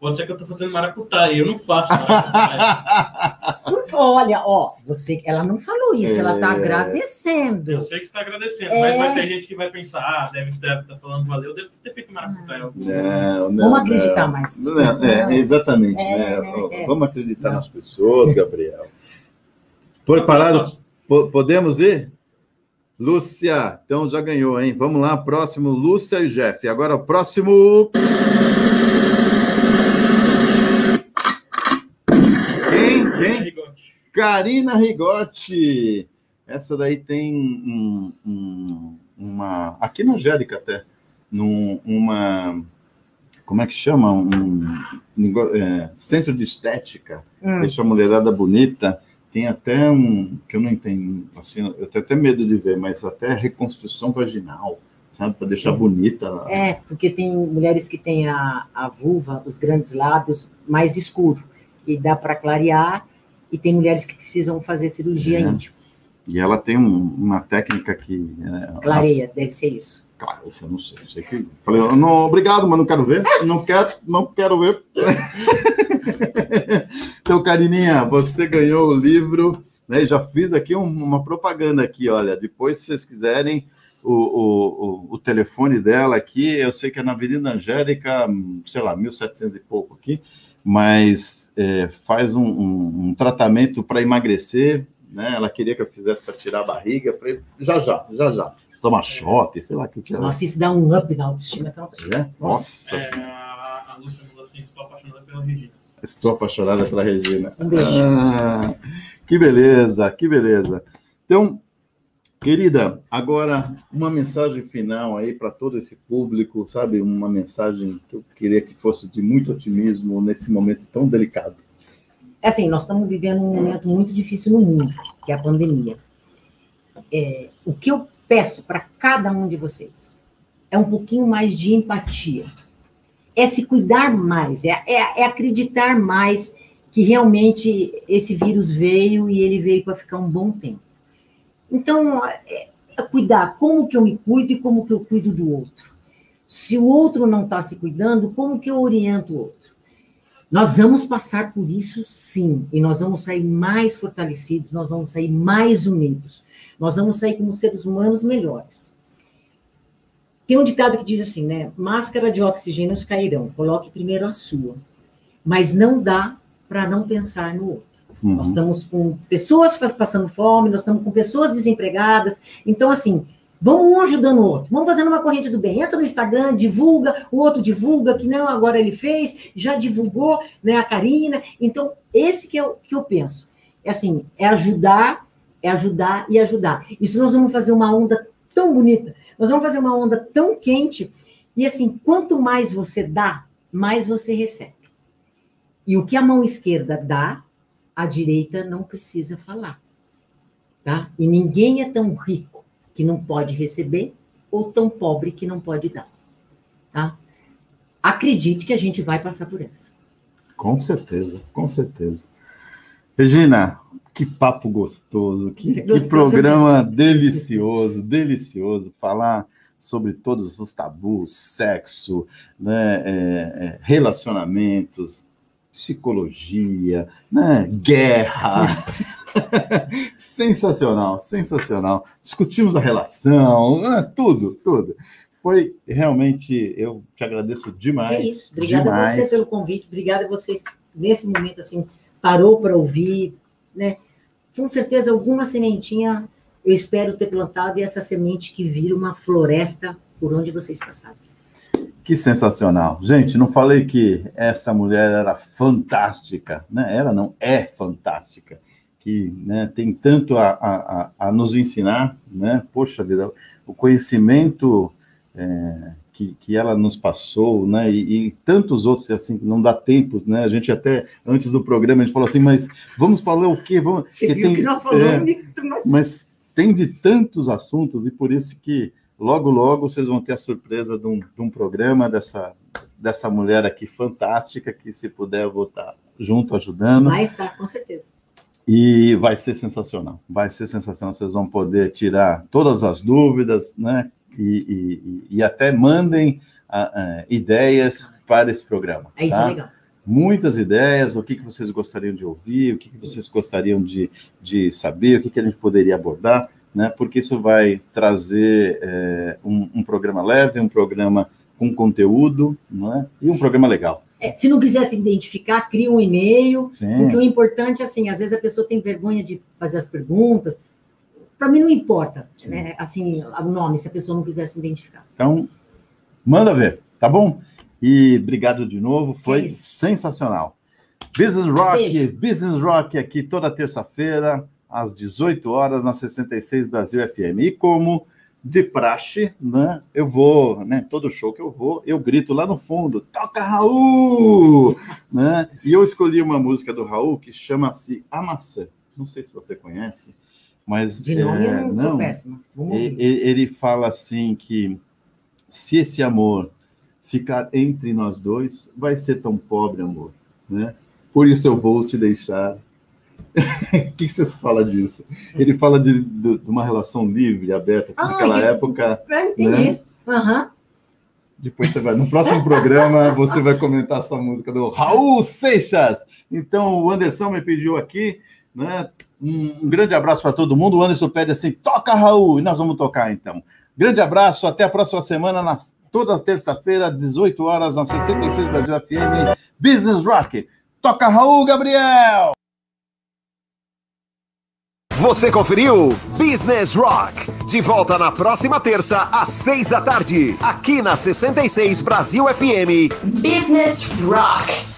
Pode ser que eu tô fazendo maracutaia. Eu não faço maracutaia. Porque, olha, ó, você, ela não falou isso, ela tá É. agradecendo. eu sei que você tá agradecendo, É. mas vai ter gente que vai pensar, ah, deve estar tá falando valeu, deve ter feito maracutaia. Não, não, Vamos acreditar não. mais. Não, é, exatamente. É, né? é, é. Vamos acreditar Não. nas pessoas, Gabriel. Preparado? Po- podemos ir? Lúcia, então já ganhou, hein? Vamos lá, próximo, Lúcia e Jeff. Agora o próximo. Quem? Quem? Karina Rigotti. Essa daí tem um- um- uma. Aqui na Angélica até. Num, uma. Como é que chama? Um, é, centro de estética. Hum. Deixa a mulherada bonita. Tem até um. que eu não entendo. Assim, eu tenho até medo de ver, mas até reconstrução vaginal, sabe? Para deixar bonita. É, porque tem mulheres que têm a, a vulva, os grandes lábios mais escuro e dá para clarear, e tem mulheres que precisam fazer cirurgia É. íntima. E ela tem um- uma técnica que. é, Clareia, deve ser isso. Claro, eu não sei. eu sei que... Falei, não, obrigado, mas não quero ver. Não quero, não quero ver. então, Carininha, você ganhou o livro, né? Já fiz aqui um- uma propaganda aqui, olha. Depois, se vocês quiserem, o, o, o, o telefone dela aqui, eu sei que é na Avenida Angélica, sei lá, 1700 e pouco aqui, mas é, faz um, um- um tratamento para emagrecer, né? Ela queria que eu fizesse para tirar a barriga. Eu falei, já, já, já, já. Tomar choque, sei lá o que que ela Nossa, isso dá um up na autoestima. É? Nossa, É, a, a Lúcia mandou assim, estou apaixonada pela Regina. Estou apaixonada pela Regina. Um beijo. Ah, que beleza, que beleza. Então, querida, agora uma mensagem final aí para todo esse público, sabe? Uma mensagem que eu queria que fosse de muito otimismo nesse momento tão delicado. É assim, nós estamos vivendo um momento muito difícil no mundo, que é a pandemia. É, o que eu peço para cada um de vocês é um pouquinho mais de empatia. É se cuidar mais, é, é- é acreditar mais que realmente esse vírus veio e ele veio para ficar um bom tempo. Então, é, é cuidar como que eu me cuido e como que eu cuido do outro. Se o outro não está se cuidando, como que eu oriento o outro? Nós vamos passar por isso sim, e nós vamos sair mais fortalecidos, nós vamos sair mais unidos, nós vamos sair como seres humanos melhores. Tem um ditado que diz assim, né? Máscara de oxigênio cairão, coloque primeiro a sua. Mas não dá para não pensar no outro. Uhum. Nós estamos com pessoas passando fome, nós estamos com pessoas desempregadas. Então, assim, vamos um ajudando o outro. Vamos fazendo uma corrente do bem. Entra no Instagram, divulga, o outro divulga, que não, agora ele fez, já divulgou, né, a Karina. Então, esse que eu, que eu penso. É assim, é ajudar, é ajudar e ajudar. Isso nós vamos fazer uma onda tão bonita, nós vamos fazer uma onda tão quente, e assim, quanto mais você dá, mais você recebe. E o que a mão esquerda dá, a direita não precisa falar. Tá? E ninguém é tão rico que não pode receber ou tão pobre que não pode dar. Tá? Acredite que a gente vai passar por essa. Com certeza, com certeza. Regina, que papo gostoso, que, que Gostoso programa delicioso, delicioso. Falar sobre todos os tabus, sexo, né, é, é, relacionamentos, psicologia, né, guerra. sensacional, sensacional. Discutimos a relação, né, tudo, tudo. Foi realmente, eu te agradeço demais. é isso. Obrigada a demais. você pelo convite, obrigada a vocês que nesse momento assim parou para ouvir, né? Com certeza alguma sementinha eu espero ter plantado e essa semente que vira uma floresta por onde vocês passaram. Que sensacional. Gente, não falei que essa mulher era fantástica, né? Era não, é fantástica. Que né, tem tanto a, a, a- a nos ensinar, né? Poxa vida, o conhecimento é, que, que ela nos passou, né? E, e tantos outros, assim, não dá tempo, né? A gente até, antes do programa, a gente falou assim, mas vamos falar o quê? Vamos... Você viu tem- que nós é, falamos, mas... mas tem de tantos assuntos e por isso que logo, logo vocês vão ter a surpresa de um, de um programa dessa, dessa mulher aqui fantástica, que se puder eu vou estar junto ajudando. vai estar, com certeza. E vai ser sensacional. Vai ser sensacional. Vocês vão poder tirar todas as dúvidas, né? E, e- e até mandem ah, ah, ideias para esse programa. É isso tá? legal. muitas ideias, o que, que vocês gostariam de ouvir, o que, que vocês gostariam de, de saber, o que, que a gente poderia abordar, né? Porque isso vai trazer é, um, um programa leve, um programa com conteúdo, né? E um programa legal. É, se não quiser se identificar, cria um e-mail, Sim. porque o importante, assim, às vezes a pessoa tem vergonha de fazer as perguntas. Para mim não importa, Sim. né? Assim, o nome, se a pessoa não quiser se identificar. Então, manda ver, tá bom? E obrigado de novo, foi É sensacional. Business Rock, Beijo. Business Rock aqui toda terça-feira, às 18 horas, na 66 Brasil FM. E como de praxe, né? Eu vou, né? Todo show que eu vou, eu grito lá no fundo, toca Raul! né? E eu escolhi uma música do Raul que chama-se A Maçã. Não sei se você conhece, mas. De nome é, eu não sou péssima. Vamos e- ouvir. e- Ele fala assim que se esse amor ficar entre nós dois, vai ser tão pobre amor, né? Por isso eu vou te deixar. O que vocês falam disso? Ele fala de, de- de uma relação livre, aberta. que Ah, naquela que- época, Ah, entendi. né? Aham. depois você vai no próximo programa você vai comentar essa música do Raul Seixas. Então o Anderson me pediu aqui, né? Um, um grande abraço para todo mundo. O Anderson pede assim: toca Raul e nós vamos tocar então. Grande abraço, até a próxima semana, na, toda terça-feira, às 18 horas, na 66 Brasil FM, Business Rock. Toca Raul, Gabriel! Você conferiu Business Rock. De volta na próxima terça, às seis da tarde, aqui na 66 Brasil FM. Business Rock.